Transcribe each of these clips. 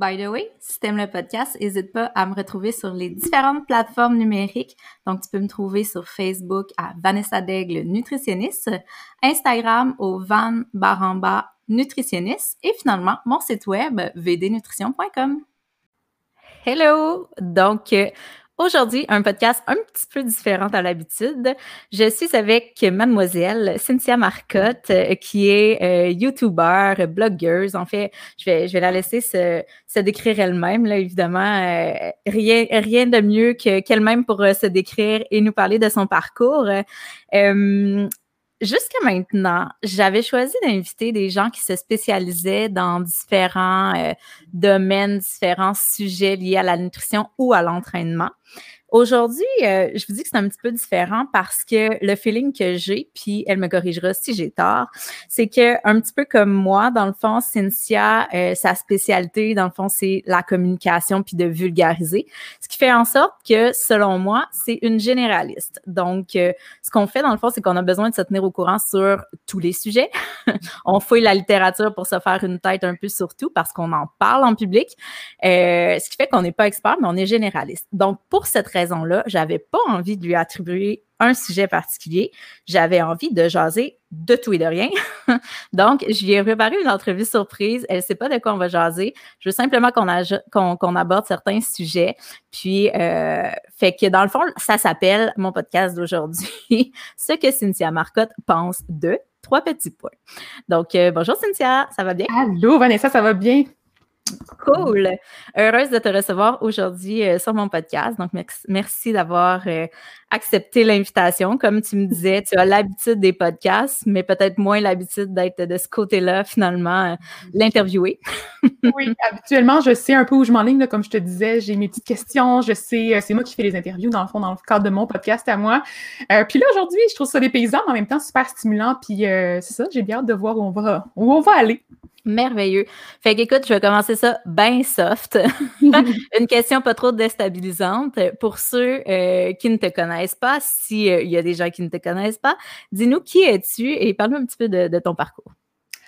By the way, si t'aimes le podcast, n'hésite pas à me retrouver sur les différentes plateformes numériques. Donc, tu peux me trouver sur Facebook à Vanessa Daigle Nutritionniste, Instagram au Van Baramba Nutritionniste et finalement mon site web vdnutrition.com. Hello! Donc, Aujourd'hui, un podcast un petit peu différent à l'habitude. Je suis avec mademoiselle Cynthia Marcotte, euh, qui est euh, YouTuber, blogueuse. En fait, je vais, je vais la laisser se, se décrire elle-même, là, évidemment. Euh, rien, rien de mieux que, qu'elle-même pour se décrire et nous parler de son parcours. Jusqu'à maintenant, j'avais choisi d'inviter des gens qui se spécialisaient dans différents domaines, différents sujets liés à la nutrition ou à l'entraînement. Aujourd'hui, euh, je vous dis que c'est un petit peu différent parce que le feeling que j'ai, puis elle me corrigera si j'ai tort, c'est que un petit peu comme moi, dans le fond, Cynthia, euh, sa spécialité, dans le fond, c'est la communication puis de vulgariser, ce qui fait en sorte que, selon moi, c'est une généraliste. Donc, euh, ce qu'on fait, dans le fond, c'est qu'on a besoin de se tenir au courant sur tous les sujets. on fouille la littérature pour se faire une tête un peu sur tout parce qu'on en parle en public, ce qui fait qu'on n'est pas expert, mais on est généraliste. Donc, pour cette raison-là, j'avais pas envie de lui attribuer un sujet particulier. J'avais envie de jaser de tout et de rien. Donc, je lui ai préparé une entrevue surprise. Elle ne sait pas de quoi on va jaser. Je veux simplement qu'on aborde certains sujets. Puis, euh, fait que dans le fond, ça s'appelle mon podcast d'aujourd'hui, ce que Cynthia Marcotte pense de trois petits points. Donc, euh, bonjour Cynthia, ça va bien? Allô Vanessa, ça va bien? Cool. Heureuse de te recevoir aujourd'hui euh, sur mon podcast. Donc, merci d'avoir euh, accepté l'invitation. Comme tu me disais, tu as l'habitude des podcasts, mais peut-être moins l'habitude d'être de ce côté-là, finalement, euh, l'interviewer. oui, habituellement, je sais un peu où je m'enligne. Comme je te disais, j'ai mes petites questions. Je sais, c'est moi qui fais les interviews, dans le fond, dans le cadre de mon podcast à moi. puis là, aujourd'hui, je trouve ça des paysans, mais en même temps super stimulant. Puis c'est ça, j'ai bien hâte de voir où on va, où on va aller. Merveilleux. Fait qu'écoute, je vais commencer ça bien soft. Une question pas trop déstabilisante. Pour ceux euh, qui ne te connaissent pas, s'il euh, y a des gens qui ne te connaissent pas, dis-nous qui es-tu et parle-nous un petit peu de ton parcours.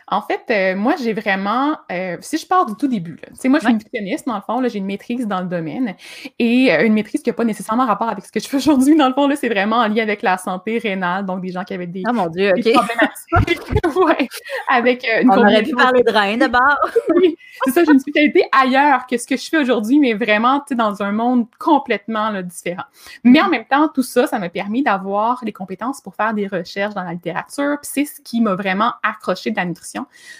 En fait, euh, moi, j'ai vraiment, euh, si je pars du tout début, là, moi, je suis nutritionniste, dans le fond, j'ai une maîtrise dans le domaine et euh, une maîtrise qui n'a pas nécessairement rapport avec ce que je fais aujourd'hui, dans le fond, c'est vraiment en lien avec la santé rénale, donc des gens qui avaient des, oh, mon Dieu, OK. ouais, avec une On aurait pu parler de rein d'abord. oui, c'est ça, j'ai une spécialité ailleurs que ce que je fais aujourd'hui, mais vraiment, tu sais, dans un monde complètement là, différent. Mais en même temps, tout ça, ça m'a permis d'avoir les compétences pour faire des recherches dans la littérature, puis c'est ce qui m'a vraiment accroché de la nutrition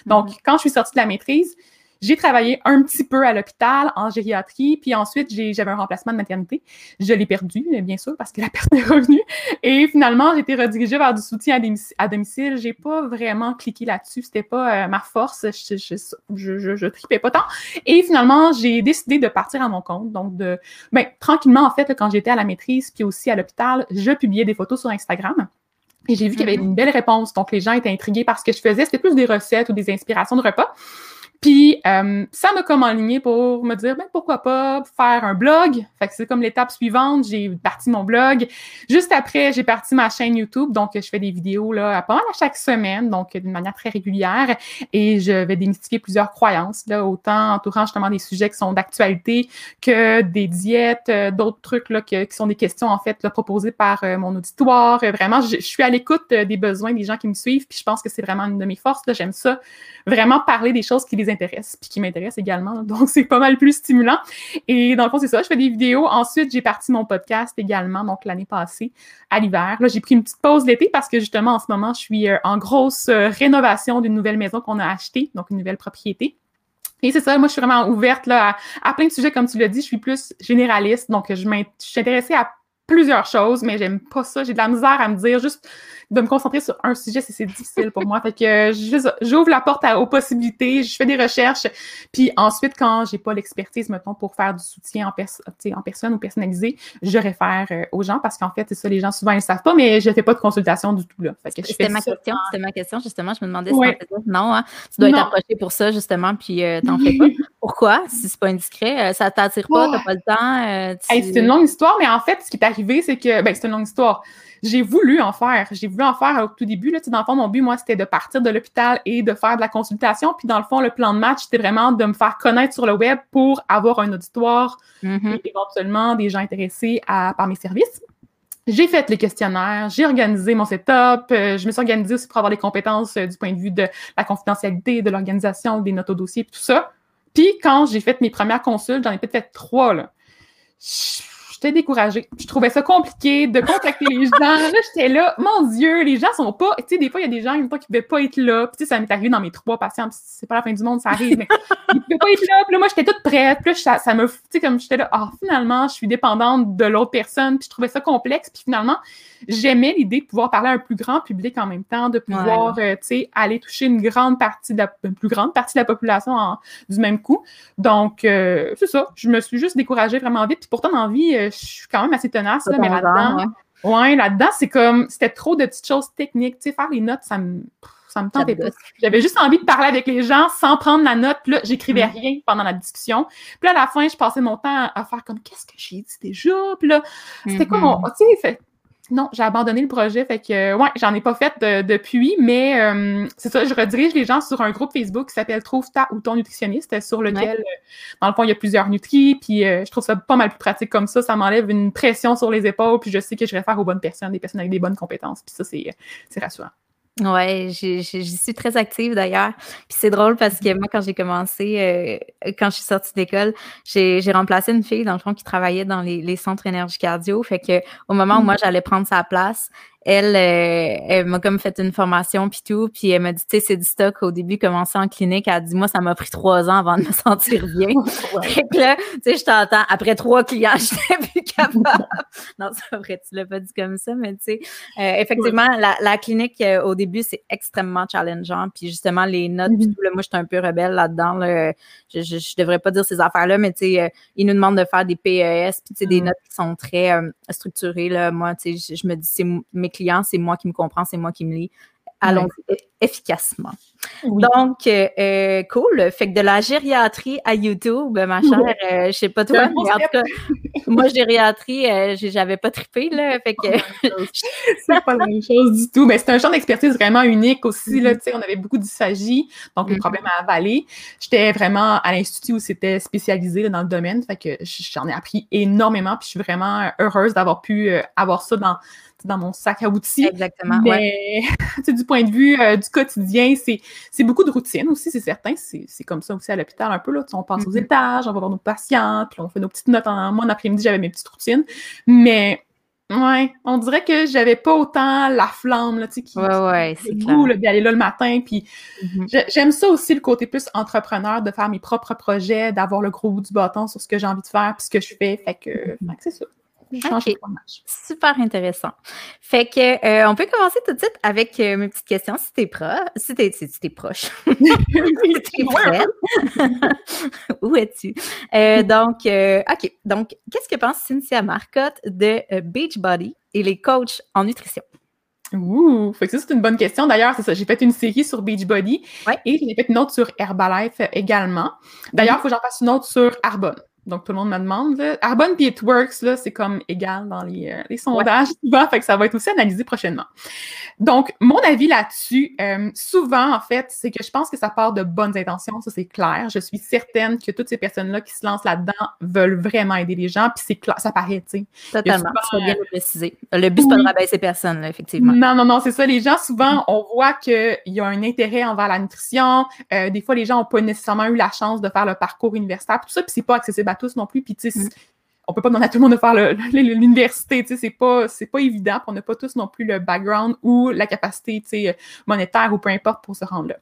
donc, mhm. quand je suis sortie de la maîtrise, j'ai travaillé un petit peu à l'hôpital en gériatrie, puis ensuite j'avais un remplacement de maternité. Je l'ai perdu, bien sûr, parce que la personne est revenue. Et finalement, j'ai été redirigée vers du soutien à, domicile. J'ai pas vraiment cliqué là-dessus. C'était pas euh, ma force. Je, je, je, tripais pas tant. Et finalement, j'ai décidé de partir à mon compte. Donc, de, ben, tranquillement, en fait, quand j'étais à la maîtrise, puis aussi à l'hôpital, je publiais des photos sur Instagram. Et j'ai vu qu'il y avait mm-hmm. une belle réponse. Donc, les gens étaient intrigués par ce que je faisais. C'était plus des recettes ou des inspirations de repas. Puis euh, ça m'a comme enligné pour me dire ben, pourquoi pas faire un blog. Fait que c'est comme l'étape suivante, j'ai parti mon blog. Juste après, j'ai parti ma chaîne YouTube, donc je fais des vidéos là pas mal à chaque semaine, donc d'une manière très régulière et je vais démystifier plusieurs croyances là, autant entourant justement des sujets qui sont d'actualité que des diètes, euh, d'autres trucs là qui sont des questions en fait là, proposées par euh, mon auditoire. Vraiment, je, suis à l'écoute des besoins des gens qui me suivent, puis je pense que c'est vraiment une de mes forces. J'aime ça, vraiment parler des choses qui les intéresse puis qui m'intéresse également. Donc, c'est pas mal plus stimulant. Et dans le fond, c'est ça. Je fais des vidéos. Ensuite, j'ai parti mon podcast également, donc l'année passée, à l'hiver. Là, j'ai pris une petite pause l'été parce que justement, en ce moment, je suis euh, en grosse euh, rénovation d'une nouvelle maison qu'on a achetée, donc une nouvelle propriété. Et c'est ça, moi, je suis vraiment ouverte là, à, plein de sujets, comme tu l'as dit. Je suis plus généraliste, donc je, je suis intéressée à plusieurs choses, mais j'aime pas ça. J'ai de la misère à me dire juste de me concentrer sur un sujet, c'est difficile pour moi. Fait que j'ouvre la porte aux possibilités, je fais des recherches, puis ensuite, quand j'ai pas l'expertise, mettons, pour faire du soutien en, en personne ou personnalisé, je réfère euh, aux gens parce qu'en fait, c'est ça, les gens souvent ils savent pas, mais je fais pas de consultation du tout. Là. C'était ma question, c'était ma question, justement. Je me demandais si non, hein, tu dois être approché pour ça, justement, puis euh, t'en fais pas. Pourquoi? Si c'est pas indiscret, euh, ça t'attire pas, t'as pas le temps. c'est une longue histoire, mais en fait, ce qui est arrivé, c'est que ben, c'est une longue histoire j'ai voulu en faire. J'ai voulu en faire au tout début. Là, dans le fond, mon but, moi, c'était de partir de l'hôpital et de faire de la consultation. Puis, dans le fond, le plan de match, c'était vraiment de me faire connaître sur le web pour avoir un auditoire mm-hmm. et éventuellement des gens intéressés à, par mes services. J'ai fait les questionnaires, j'ai organisé mon setup, euh, je me suis organisée aussi pour avoir les compétences euh, du point de vue de la confidentialité, de l'organisation, des notes au dossier, tout ça. Puis quand j'ai fait mes premières consultes, j'en ai peut-être fait trois, là j'étais découragée. Je trouvais ça compliqué de contacter les gens. Là, j'étais là, mon Dieu, les gens sont pas. Tu sais, des fois, il y a des gens, qui ne pouvaient pas être là. Puis, tu sais, ça m'est arrivé dans mes trois patients. c'est pas la fin du monde, ça arrive, mais ils ne pouvaient pas être là. Puis là, moi, j'étais toute prête. Puis là, ça, me. Tu sais, comme j'étais là, ah, finalement, je suis dépendante de l'autre personne. Puis je trouvais ça complexe. Puis finalement, j'aimais l'idée de pouvoir parler à un plus grand public en même temps, de pouvoir, euh, tu sais, aller toucher une grande partie de la, une plus grande partie de la population du même coup. Donc, euh, c'est ça. Je me suis juste découragée vraiment vite. Puis pourtant, dans la vie, euh, suis quand même assez tenace, là, mais là-dedans, ouais, là-dedans, c'est comme, c'était trop de petites choses techniques. Tu sais, faire les notes, ça me ça me tentait pas. J'avais juste envie de parler avec les gens sans prendre la note. Puis là, j'écrivais mm. rien pendant la discussion. Puis là, à la fin, je passais mon temps à, faire comme qu'est-ce que j'ai dit déjà? Puis là, c'était quoi mon. Mm-hmm. Tu sais, fait, non, j'ai abandonné le projet, fait que ouais, j'en ai pas fait depuis, mais euh, c'est ça, je redirige les gens sur un groupe Facebook qui s'appelle Trouve ta ou ton nutritionniste, sur lequel, euh, dans le fond, il y a plusieurs nutris, puis euh, je trouve ça pas mal plus pratique comme ça, ça m'enlève une pression sur les épaules, puis je sais que je réfère aux bonnes personnes, des personnes avec des bonnes compétences, puis ça, c'est rassurant. Ouais, j'y suis très active d'ailleurs. Puis c'est drôle parce que moi, quand j'ai commencé, euh, quand je suis sortie d'école, j'ai remplacé une fille, dans le fond, qui travaillait dans les, les centres énergie cardio. Fait que au moment où moi, mmh. j'allais prendre sa place, elle, euh, elle m'a comme fait une formation puis tout, puis elle m'a dit, tu sais, c'est du stock au début, commencer en clinique, elle a dit, moi, ça m'a pris trois ans avant de me sentir bien. Fait que là, tu sais, je t'entends, après trois clients, je n'étais plus capable. non, c'est vrai, tu l'as pas dit comme ça, mais tu sais, euh, effectivement, la, la, clinique, euh, au début, c'est extrêmement challengeant, puis justement, les notes, puis mm-hmm. tout, là, moi, j'étais un peu rebelle là-dedans, là. Je, je, je, devrais pas dire ces affaires-là, mais tu sais, ils nous demandent de faire des PES, puis tu sais, des mm. notes qui sont très structurées, là. Moi, tu sais, je, me dis, c'est mes client, c'est moi qui me comprends, c'est moi qui me lis. Allons efficacement. Donc, euh, euh, cool. Fait que de la gériatrie à YouTube, ma chère, euh, je sais pas toi, mais en tout cas, moi, gériatrie, j'avais pas trippé, là. Fait que. c'est pas la même chose du tout. Mais c'est un champ d'expertise vraiment unique aussi, là. Mm-hmm. Tu sais, on avait beaucoup dysphagie, donc les mm-hmm. problèmes à avaler. J'étais vraiment à l'institut où c'était spécialisé dans le domaine. Fait que j'en ai appris énormément, puis je suis vraiment heureuse d'avoir pu avoir ça dans dans mon sac à outils. Exactement. Mais du point de vue euh, du quotidien, c'est beaucoup de routine aussi, c'est certain. C'est comme ça aussi à l'hôpital un peu. Là. On passe aux mm-hmm. étages, on va voir nos patients, puis on fait nos petites notes. En, moi, en après-midi, j'avais mes petites routines. Mais Ouais, on dirait que j'avais pas autant la flamme, là, tu sais, qui, ouais, ouais, c'est goût, d'aller là le matin, puis mm-hmm. j'aime ça aussi, le côté plus entrepreneur, de faire mes propres projets, d'avoir le gros bout du bâton sur ce que j'ai envie de faire, puis ce que je fais, fait que, mm-hmm. que c'est ça. Super intéressant. Fait que euh, on peut commencer tout de suite avec euh, mes petites questions si t'es proche. Si t'es si proche. si Où es-tu? Euh, donc, OK. Donc, qu'est-ce que pense Cynthia Marcotte de Beachbody et les coachs en nutrition? Ouh, fait que ça, c'est une bonne question. D'ailleurs, c'est ça. J'ai fait une série sur Beachbody et j'ai fait une autre sur Herbalife également. D'ailleurs, il faut que j'en fasse une autre sur Arbonne. Donc, tout le monde me demande. Là. Arbonne et It Works, là, c'est comme égal dans les, euh, les sondages souvent, fait que ça va être aussi analysé prochainement. Donc, mon avis là-dessus, euh, souvent, en fait, c'est que je pense que ça part de bonnes intentions, ça c'est clair. Je suis certaine que toutes ces personnes-là qui se lancent là-dedans veulent vraiment aider les gens, puis c'est clair, ça paraît, tu sais. Totalement, tu bien le préciser. Le but, c'est pas de rabaisser personne, là, effectivement. Non, non, non, c'est ça. Les gens, souvent, on voit qu'il y a un intérêt envers la nutrition. Euh, des fois, les gens n'ont pas nécessairement eu la chance de faire le parcours universitaire, tout ça, puis c'est pas accessible tous non plus. Puis, tu sais, mm. on peut pas demander à tout le monde de faire l'université, tu sais, c'est pas, c'est pas évident, on n'a pas tous non plus le background ou la capacité, tu sais, monétaire ou peu importe pour se rendre là.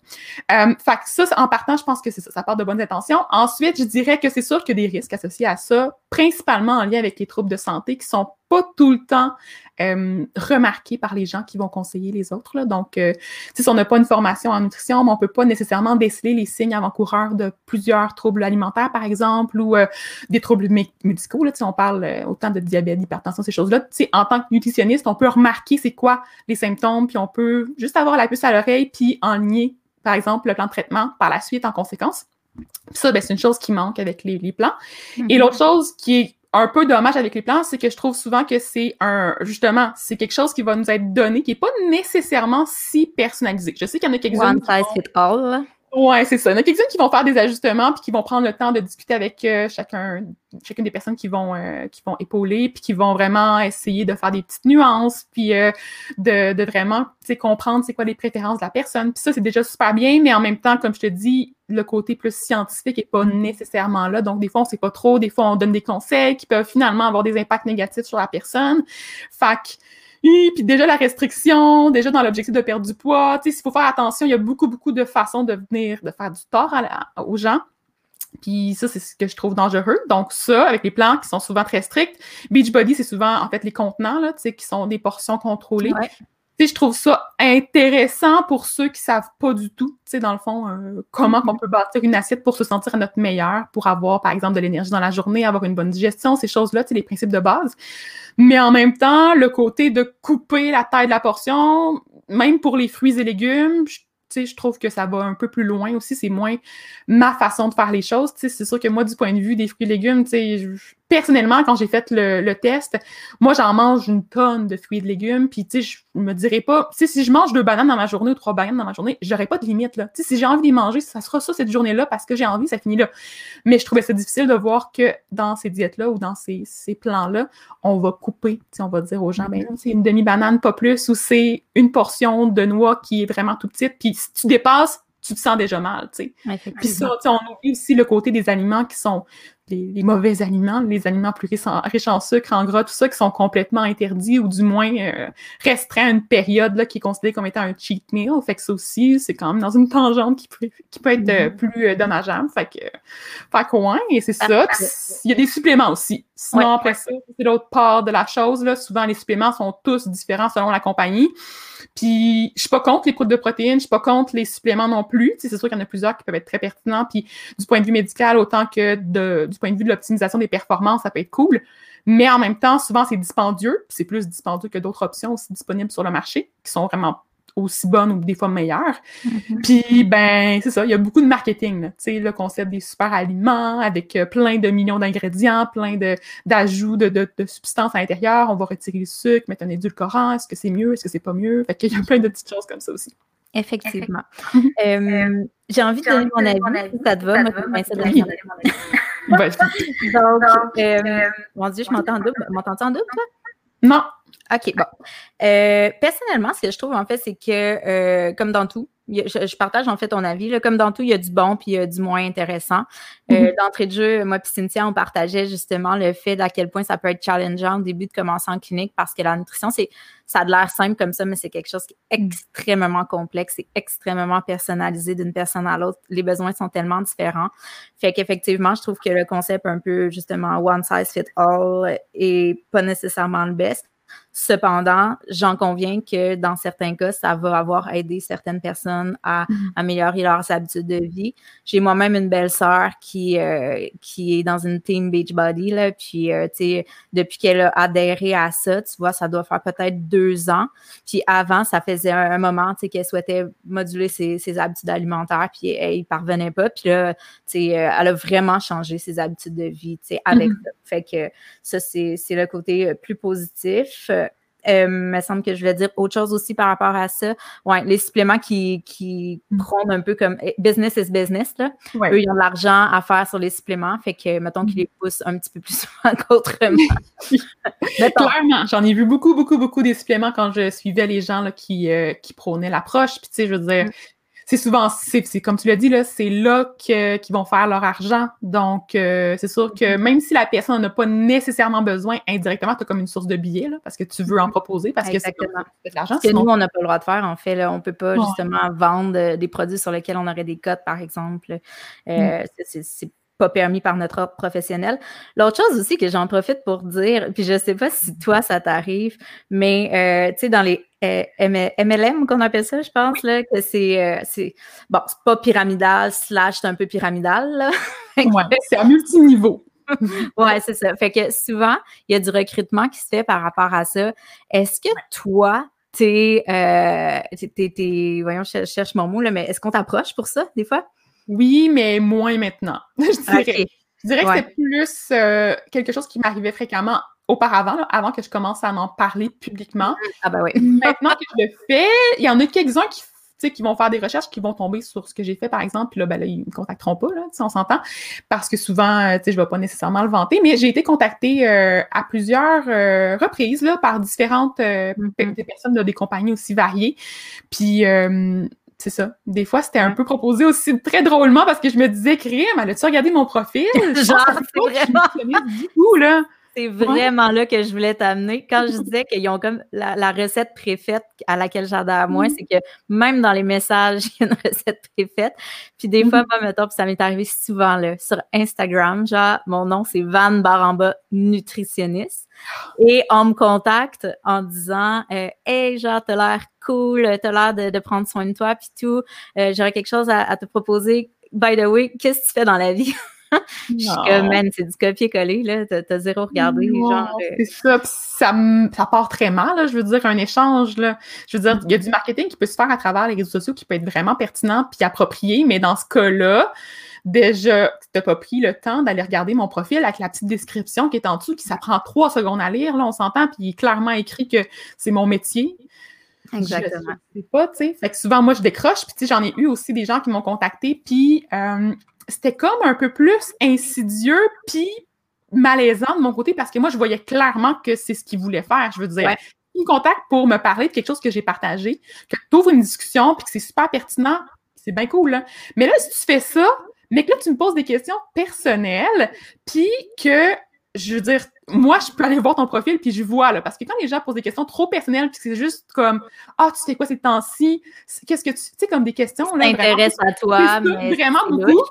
Euh, fait que ça, en partant, je pense que c'est ça, ça part de bonnes intentions. Ensuite, je dirais que c'est sûr qu'il y a des risques associés à ça, principalement en lien avec les troubles de santé qui sont pas tout le temps euh, remarqué par les gens qui vont conseiller les autres. Là. Donc, euh, si on n'a pas une formation en nutrition, mais on peut pas nécessairement déceler les signes avant-coureurs de plusieurs troubles alimentaires, par exemple, ou euh, des troubles médicaux. Là, on parle autant de diabète, d'hypertension, ces choses-là. En tant que nutritionniste, on peut remarquer c'est quoi les symptômes, puis on peut juste avoir la puce à l'oreille, puis enligner, par exemple, le plan de traitement par la suite en conséquence. Ça, ben, c'est une chose qui manque avec les, plans. Et mm-hmm. l'autre chose qui est un peu dommage avec les plans, c'est que je trouve souvent que c'est un, justement, c'est quelque chose qui va nous être donné, qui est pas nécessairement si personnalisé. Je sais qu'il y en a quelques-uns. One size fit all. Ouais, c'est ça. Il y en a quelques-uns qui vont faire des ajustements puis qui vont prendre le temps de discuter avec euh, chacun, chacune des personnes qui vont, euh, qui vont épauler puis qui vont vraiment essayer de faire des petites nuances puis euh, de, de vraiment, comprendre c'est quoi les préférences de la personne. Puis ça, c'est déjà super bien, mais en même temps, comme je te dis, le côté plus scientifique est pas nécessairement là. Donc, des fois, on sait pas trop. Des fois, on donne des conseils qui peuvent finalement avoir des impacts négatifs sur la personne. Fait puis déjà la restriction, déjà dans l'objectif de perdre du poids, tu sais, il faut faire attention, il y a beaucoup, beaucoup de façons de venir, de faire du tort aux gens. Puis ça, c'est ce que je trouve dangereux. Donc ça, avec les plans qui sont souvent très stricts. Beachbody, c'est souvent, en fait, les contenants, là, tu sais, qui sont des portions contrôlées je trouve ça intéressant pour ceux qui savent pas du tout, tu sais, dans le fond, euh, comment on peut bâtir une assiette pour se sentir à notre meilleur, pour avoir, par exemple, de l'énergie dans la journée, avoir une bonne digestion, ces choses-là, tu sais, les principes de base. Mais en même temps, le côté de couper la taille de la portion, même pour les fruits et légumes, je sais, je trouve que ça va un peu plus loin aussi. C'est moins ma façon de faire les choses. Tu sais, c'est sûr que moi, du point de vue des fruits et légumes, tu sais, personnellement, quand j'ai fait le, test, moi, j'en mange une tonne de fruits et de légumes. Puis, tu sais, je me dirais pas, tu sais, si je mange deux bananes dans ma journée ou trois bananes dans ma journée, j'aurais pas de limite, là. Tu sais, si j'ai envie d'y manger, ça sera ça cette journée-là parce que j'ai envie, ça finit là. Mais je trouvais ça difficile de voir que dans ces diètes-là ou dans ces, ces plans-là, on va couper, tu sais, on va dire aux gens, ben, c'est une demi-banane, pas plus, ou c'est une portion de noix qui est vraiment tout petite. Puis, si tu dépasses, tu te sens déjà mal, tu sais. Puis ça, on oublie aussi le côté des aliments qui sont les, mauvais aliments, les aliments plus riches en, sucre, en gras, tout ça, qui sont complètement interdits ou du moins euh, restreints à une période là, qui est considérée comme étant un cheat meal. Fait que ça aussi, c'est quand même dans une tangente qui peut, qui peut être euh, mm-hmm. plus euh, dommageable. Fait que, fait que ouais, et c'est ça. Il y a des suppléments aussi. Sinon, après ça, c'est l'autre part de la chose. Là. Souvent, les suppléments sont tous différents selon la compagnie. Puis, je suis pas contre les poudres de protéines, je suis pas contre les suppléments non plus. c'est sûr qu'il y en a plusieurs qui peuvent être très pertinents. Puis, du point de vue médical, autant que de, du point de vue de l'optimisation des performances, ça peut être cool. Mais en même temps, souvent, c'est dispendieux. C'est plus dispendieux que d'autres options aussi disponibles sur le marché, qui sont vraiment aussi bonnes ou des fois meilleures. Mm-hmm. Puis, ben, c'est ça, il y a beaucoup de marketing. Tu sais, le concept des super aliments avec euh, plein de millions d'ingrédients, plein d'ajouts de, de, de, substances à l'intérieur. On va retirer le sucre, mettre un édulcorant. Est-ce que c'est mieux? Est-ce que c'est pas mieux? Fait qu'il y a plein de petites choses comme ça aussi. Effectivement. Euh, j'ai envie de donner mon avis, si ça te va. Moi, je vais de Donc, euh, mon Dieu, je m'entends en double. M'entends-tu en double, toi? Non. OK, bon. Euh, personnellement, ce que je trouve, en fait, c'est que, comme dans tout, je, partage en fait ton avis. Là, comme dans tout, il y a du bon puis il y a du moins intéressant. Euh, mm-hmm. D'entrée de jeu, moi puis Cynthia, on partageait justement le fait d'à quel point ça peut être challengeant au début de commencer en clinique parce que la nutrition, c'est ça a l'air simple comme ça, mais c'est quelque chose qui est extrêmement complexe et extrêmement personnalisé d'une personne à l'autre. Les besoins sont tellement différents. Fait qu'effectivement, je trouve que le concept un peu justement one size fit all est pas nécessairement le best. Cependant, j'en conviens que dans certains cas, ça va avoir aidé certaines personnes à mm-hmm. améliorer leurs habitudes de vie. J'ai moi-même une belle-sœur qui, euh, qui est dans une team Beachbody, là, puis, euh, tu sais, depuis qu'elle a adhéré à ça, tu vois, ça doit faire peut-être deux ans. Puis avant, ça faisait un, moment, tu sais, qu'elle souhaitait moduler ses, ses, habitudes alimentaires, puis elle y parvenait pas. Puis là, tu sais, euh, elle a vraiment changé ses habitudes de vie, tu sais, avec mm-hmm. ça. Fait que ça, c'est le côté plus positif. Euh, me semble que je voulais dire autre chose aussi par rapport à ça. Ouais, les suppléments qui, qui mm. prônent un peu comme eh, business is business. Là. Eux, ils ont de l'argent à faire sur les suppléments. Fait que, mettons qu'ils mm. les poussent un petit peu plus souvent qu'autrement. Clairement, j'en ai vu beaucoup, beaucoup, beaucoup des suppléments quand je suivais les gens là, qui, euh, qui prônaient l'approche. Puis, tu sais, je veux dire, mm c'est souvent, c'est comme tu l'as dit, là, c'est là qu'ils vont faire leur argent. Donc, euh, c'est sûr que mhm. même si la personne n'a pas nécessairement besoin, indirectement, tu as comme une source de billets, là, parce que tu veux en proposer, parce que c'est de l'argent. Ce que nous, on n'a pas le droit de faire, en fait. Là, on ne peut pas justement vendre euh, des produits sur lesquels on aurait des cotes, par exemple. Euh. C'est pas permis par notre ordre professionnel. L'autre chose aussi que j'en profite pour dire, puis je sais pas si toi ça t'arrive, mais euh, tu sais dans les euh, MLM qu'on appelle ça, je pense là, que c'est euh, c'est bon, c'est pas pyramidal slash c'est un peu pyramidal là. ouais, c'est à multiniveau. ouais, c'est ça. Fait que souvent il y a du recrutement qui se fait par rapport à ça. Est-ce que toi t'es, euh, t'es, voyons, je cherche mon mot là, mais est-ce qu'on t'approche pour ça des fois? Oui, mais moins maintenant. je dirais, je dirais que c'est plus euh, quelque chose qui m'arrivait fréquemment auparavant, avant que je commence à en parler publiquement. Ah ben oui. Maintenant que je le fais, il y en a quelques-uns qui qui vont faire des recherches, qui vont tomber sur ce que j'ai fait, par exemple, puis là, ben là, ils me contacteront pas, là, on s'entend, parce que souvent, euh, tu sais, je vais pas nécessairement le vanter, mais j'ai été contactée euh, à plusieurs reprises, là, par différentes mm-hmm. des personnes de des compagnies aussi variées, puis c'est ça. Des fois, c'était un peu proposé aussi très drôlement parce que je me disais, crime, as-tu regardé mon profil? Genre, c'est vraiment... Du là. C'est vraiment là que je voulais t'amener. Quand je disais qu'ils ont comme la, recette préfaite à laquelle j'adhère moins, mm. c'est que même dans les messages, il y a une recette préfaite. Puis des fois, mm-hmm. moi, mettons, puis ça m'est arrivé souvent là, sur Instagram, genre, mon nom, c'est Van Baramba Nutritionniste. Et on me contacte en disant euh, Hey, genre, t'as l'air cool, t'as l'air de, de, prendre soin de toi, puis tout. Euh, j'aurais quelque chose à, à te proposer. By the way, qu'est-ce que tu fais dans la vie? je suis comme, man, c'est du copier-coller, là. T'as zéro regardé. genre, euh. C'est ça, ça, ça, part très mal, là. Je veux dire, un échange, là. Je veux dire, il y a du marketing qui peut se faire à travers les réseaux sociaux qui peut être vraiment pertinent puis approprié, mais dans ce cas-là, déjà, tu n'as pas pris le temps d'aller regarder mon profil avec la petite description qui est en dessous, qui ça prend trois secondes à lire, là, on s'entend, puis il est clairement écrit que c'est mon métier. Exactement. Je sais pas, tu sais. Fait que souvent, moi, je décroche, puis tu sais, j'en ai eu aussi des gens qui m'ont contacté, puis euh, c'était comme un peu plus insidieux, puis malaisant de mon côté parce que moi, je voyais clairement que c'est ce qu'il voulait faire. Je veux dire, il me contacte pour me parler de quelque chose que j'ai partagé, que tu ouvres une discussion, puis que c'est super pertinent, c'est bien cool. Là. Mais là, si tu fais ça, mais que là, tu me poses des questions personnelles, puis que, je veux dire, moi, je peux aller voir ton profil, puis je vois, là, parce que quand les gens posent des questions trop personnelles, puis c'est juste comme, ah, tu sais quoi ces temps-ci, qu'est-ce que tu, tu sais, comme des questions, là, intéresse à toi, mais vraiment beaucoup.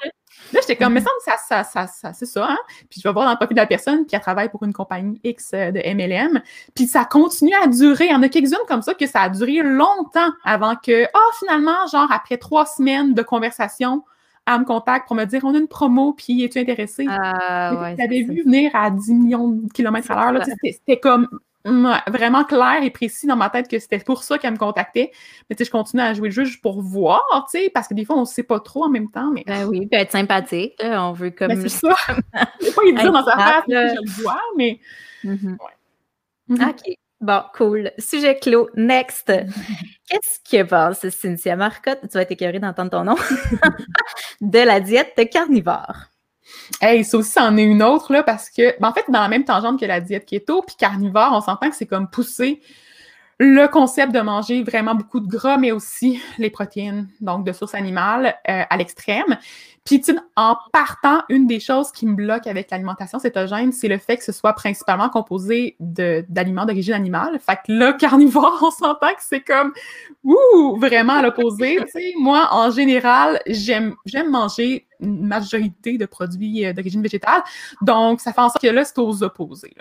Là, j'étais comme, mais ça, ça, ça, ça c'est ça, hein? Puis je vais voir dans le profil de la personne, qui a travaillé pour une compagnie X euh, de MLM. Puis ça continue à durer. Il y en a quelques-unes comme ça que ça a duré longtemps avant que, ah, oh, finalement, genre, après trois semaines de conversation, elle me contacte pour me dire on a une promo, puis es-tu intéressé? Ah, ouais, tu avais vu venir à 10 millions de kilomètres à l'heure. C'était comme vraiment clair et précis dans ma tête que c'était pour ça qu'elle me contactait. Mais tu sais, je continue à jouer le jeu juste pour voir, tu sais, parce que des fois, on ne sait pas trop en même temps. Mais... Ben oui, puis être sympathique, on veut comme... Ben c'est ça. Fois, il dit dans sa face, je le vois, mais... Mm-hmm. Mm-hmm. OK. Bon, cool. Sujet clos. Next. Qu'est-ce que pense Cynthia Marcotte, tu vas être écœurée d'entendre ton nom, de la diète carnivore? Hey, ça aussi, c'en est une autre, là, parce que, ben, en fait, dans la même tangente que la diète keto, puis carnivore, on s'entend que c'est comme pousser le concept de manger vraiment beaucoup de gras, mais aussi les protéines, donc de source animale, euh, à l'extrême. Puis, en partant, une des choses qui me bloque avec l'alimentation cétogène, c'est le fait que ce soit principalement composé d'aliments d'origine animale. Fait que là, carnivore, on s'entend que c'est comme, ouh, vraiment à l'opposé. moi, en général, j'aime manger une majorité de produits euh, d'origine végétale. Donc, ça fait en sorte que là, c'est aux opposés.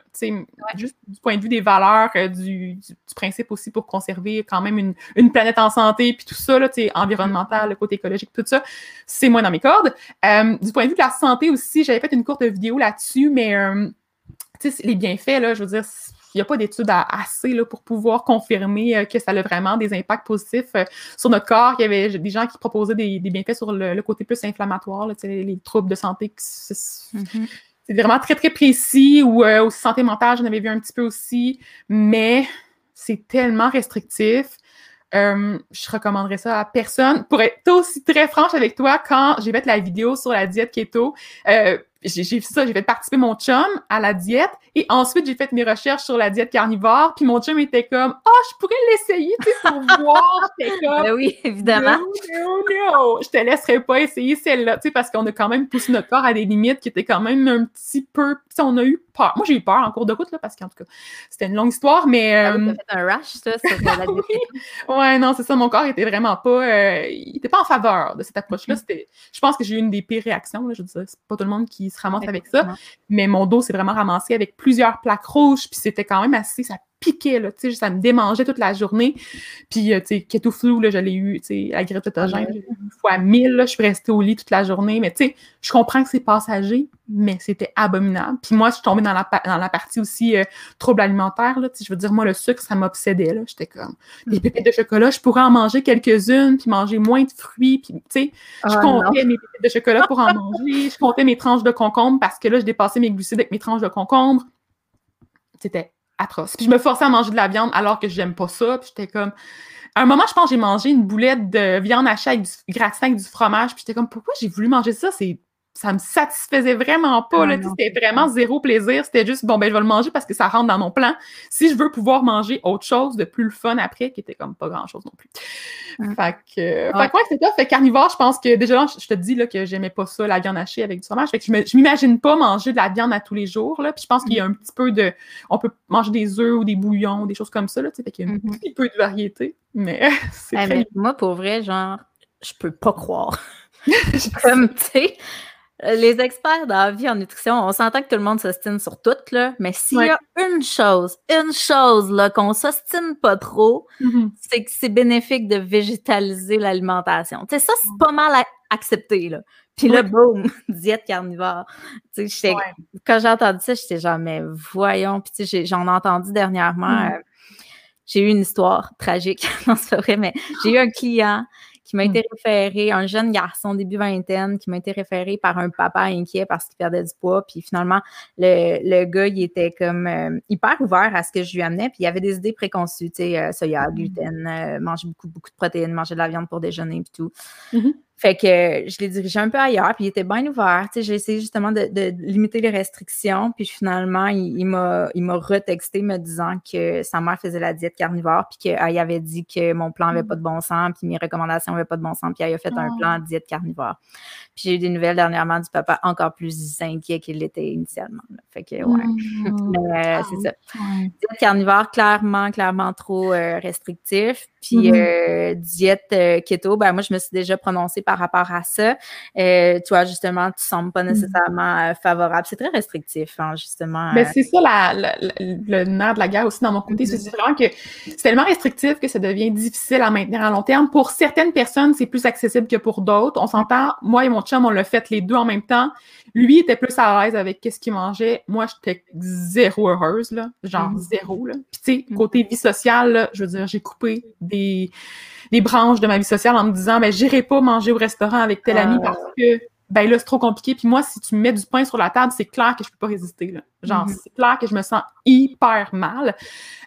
Juste du point de vue des valeurs, euh, du, principe aussi pour conserver quand même une, une planète en santé, puis tout ça, là, environnemental, le côté écologique, tout ça, c'est moins dans mes cordes. Euh, du point de vue de la santé aussi, j'avais fait une courte vidéo là-dessus, mais les bienfaits, là, je veux dire, il n'y a pas d'études assez là, pour pouvoir confirmer euh, que ça a vraiment des impacts positifs euh, sur notre corps. Il y avait des gens qui proposaient des, bienfaits sur le, côté plus inflammatoire, les, troubles de santé. Mm-hmm. C'est vraiment très, très précis. Ou euh, aussi santé mentale, j'en avais vu un petit peu aussi. Mais c'est tellement restrictif. je recommanderais ça à personne. Pour être aussi très franche avec toi, quand j'ai fait la vidéo sur la diète keto, j'ai fait ça, j'ai fait participer mon chum à la diète et ensuite j'ai fait mes recherches sur la diète carnivore puis mon chum était comme « oh, je pourrais l'essayer, tu sais, pour voir. » comme ben oui, évidemment. Non, non, non, je te laisserai pas essayer celle-là, tu sais, parce qu'on a quand même poussé notre corps à des limites qui étaient quand même un petit peu, tu sais, on a eu peur. Moi, j'ai eu peur en cours de route, là, parce qu'en tout cas, c'était une longue histoire, mais... Ah, euh... fait un rash, ça, sur la diète. ouais, non, c'est ça, mon corps était vraiment pas... Euh, il était pas en faveur de cette approche-là. Mm. C'était... Je pense que j'ai eu une des pires réactions, là, je veux dire, c'est pas tout le monde qui se ramasse avec ça, mais mon dos s'est vraiment ramassé avec plusieurs plaques rouges, puis c'était quand même assez... Ça piquait, là, tu sais, ça me démangeait toute la journée. Puis, euh, tu sais, keto flu, là, je l'ai eu, tu sais, la grippe autogène, Ouais. une fois mille, là, je suis restée au lit toute la journée. Mais, tu sais, je comprends que c'est passager, mais c'était abominable. Puis moi, je suis tombée dans la, pa- dans la partie aussi euh, trouble alimentaire, là, tu sais, je veux dire, moi, le sucre, ça m'obsédait, là. J'étais comme, les pépites de chocolat, je pourrais en manger quelques-unes, puis manger moins de fruits, puis, tu sais, je Ah, non. comptais mes pépites de chocolat pour en manger, je comptais mes tranches de concombre parce que là, je dépassais mes glucides avec mes tranches de concombre. C'était atroce. Puis je me forçais à manger de la viande alors que j'aime pas ça. Puis j'étais comme. À un moment, je pense j'ai mangé une boulette de viande hachée avec du gratin avec du fromage. Puis j'étais comme, pourquoi j'ai voulu manger ça? C'est ça me satisfaisait vraiment pas. Ah C'était vraiment zéro plaisir. C'était juste, bon, ben, je vais le manger parce que ça rentre dans mon plan. Si je veux pouvoir manger autre chose de plus le fun après, qui était comme pas grand-chose non plus. Mm. Fait que, Ouais. fait que, ouais, c'est ça. Fait carnivore, je pense que déjà, là, je te dis là, que j'aimais pas ça, la viande hachée avec du fromage. Fait que je m'imagine pas manger de la viande à tous les jours. Là. Puis je pense qu'il y a un petit peu de. On peut manger des œufs ou des bouillons, des choses comme ça. Là, tu sais. fait qu'il y a un Mhm. petit peu de variété. Mais c'est Eh, moi, pour vrai, genre, je peux pas croire. Comme, tu sais, les experts dans la vie en nutrition, on s'entend que tout le monde s'ostine sur tout, là, mais s'il y a une chose, une chose, là, qu'on s'ostine pas trop, Mhm. c'est que c'est bénéfique de végétaliser l'alimentation. Sais, ça, c'est pas mal accepté, là. Puis là, boum, diète carnivore. Ouais. quand j'ai entendu ça, j'étais genre, mais voyons. Puis j'ai- j'en ai entendu dernièrement. Mm. euh, j'ai eu une histoire tragique. non, c'est pas vrai, mais j'ai eu un client qui m'a été référé, un jeune garçon début vingtaine, qui m'a été référé par un papa inquiet parce qu'il perdait du poids. Puis finalement, le, le gars, il était comme euh, hyper ouvert à ce que je lui amenais. Puis il avait des idées préconçues, tu sais, euh, soya, gluten, euh, manger beaucoup, beaucoup de protéines, manger de la viande pour déjeuner, puis tout. Mhm. Fait que je l'ai dirigé un peu ailleurs, puis il était bien ouvert. Tu sais, j'ai essayé justement de, de limiter les restrictions, puis finalement, il, il m'a il m'a retexté me disant que sa mère faisait la diète carnivore, puis qu'elle avait dit que mon plan avait pas de bon sens, puis mes recommandations avaient pas de bon sens, puis elle a fait un Oh. plan diète carnivore. Puis j'ai eu des nouvelles dernièrement du papa encore plus inquiet qu'il l'était initialement. là. Fait que, ouais. Mais, euh, Ah, c'est ça. Ouais. Diète carnivore, clairement, clairement trop euh, restrictif. Puis Mhm. euh, diète euh, keto, ben moi, je me suis déjà prononcée par rapport à ça. Euh, toi, justement, tu sembles pas nécessairement euh, favorable. C'est très restrictif, hein, justement. Ben, euh, c'est ça la, la- la- le nerf de la guerre aussi dans mon côté. Mhm. C'est vraiment que c'est tellement restrictif que ça devient difficile à maintenir à long terme. Pour certaines personnes, c'est plus accessible que pour d'autres. On s'entend, moi et mon chum, on l'a fait les deux en même temps. Lui était plus à l'aise avec qu'est-ce qu'il mangeait. Moi, j'étais zéro heureuse, là. Genre zéro, là. Puis tu sais, côté vie sociale, là, je veux dire, j'ai coupé des, des branches de ma vie sociale en me disant, ben, j'irai pas manger au restaurant avec tel ami Ah. parce que ben là, c'est trop compliqué. Puis moi, si tu me mets du pain sur la table, c'est clair que je peux pas résister. Là. Genre, Mhm. c'est clair que je me sens hyper mal.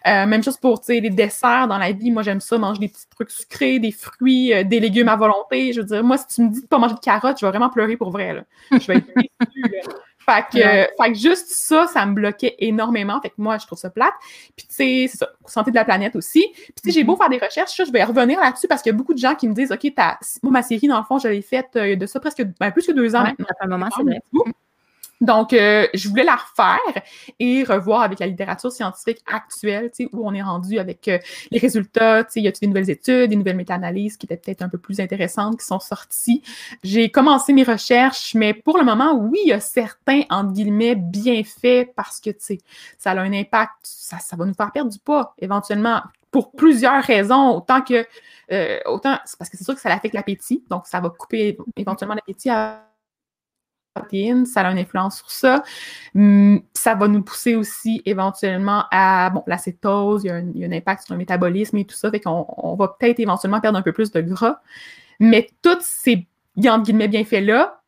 Euh, même chose pour, les desserts dans la vie. Moi, j'aime ça, manger des petits trucs sucrés, des fruits, euh, des légumes à volonté. Je veux dire, moi, si tu me dis de pas manger de carottes, je vais vraiment pleurer pour vrai, là. Je vais être déçue, là. Fait que, Ouais. euh, fait que juste ça, ça me bloquait énormément. Fait que moi, je trouve ça plate. Puis, tu sais, c'est ça, santé de la planète aussi. Puis, tu sais, j'ai beau faire des recherches, je vais revenir là-dessus parce qu'il y a beaucoup de gens qui me disent, OK, t'as- moi, ma série, dans le fond, je l'ai faite euh, de ça presque, ben, plus que deux ans ouais, maintenant. fait un moment, c'est vrai. Donc, euh, je voulais la refaire et revoir avec la littérature scientifique actuelle, tu sais, où on est rendu avec euh, les résultats, tu sais, y a-t-il des nouvelles études, des nouvelles méta-analyses qui étaient peut-être un peu plus intéressantes qui sont sorties. J'ai commencé mes recherches, mais pour le moment, oui, il y a certains, entre guillemets, bienfaits parce que, tu sais, ça a un impact, ça, va nous faire perdre du poids éventuellement pour plusieurs raisons, autant que, euh, autant, parce que c'est sûr que ça affecte l'appétit, donc ça va couper éventuellement l'appétit à protéines, ça a une influence sur ça. Hum, ça va nous pousser aussi éventuellement à bon, l'acétose, il y, a un, impact sur le métabolisme et tout ça, fait qu'on on va peut-être éventuellement perdre un peu plus de gras. Mais tous ces guillemets bienfaits-là,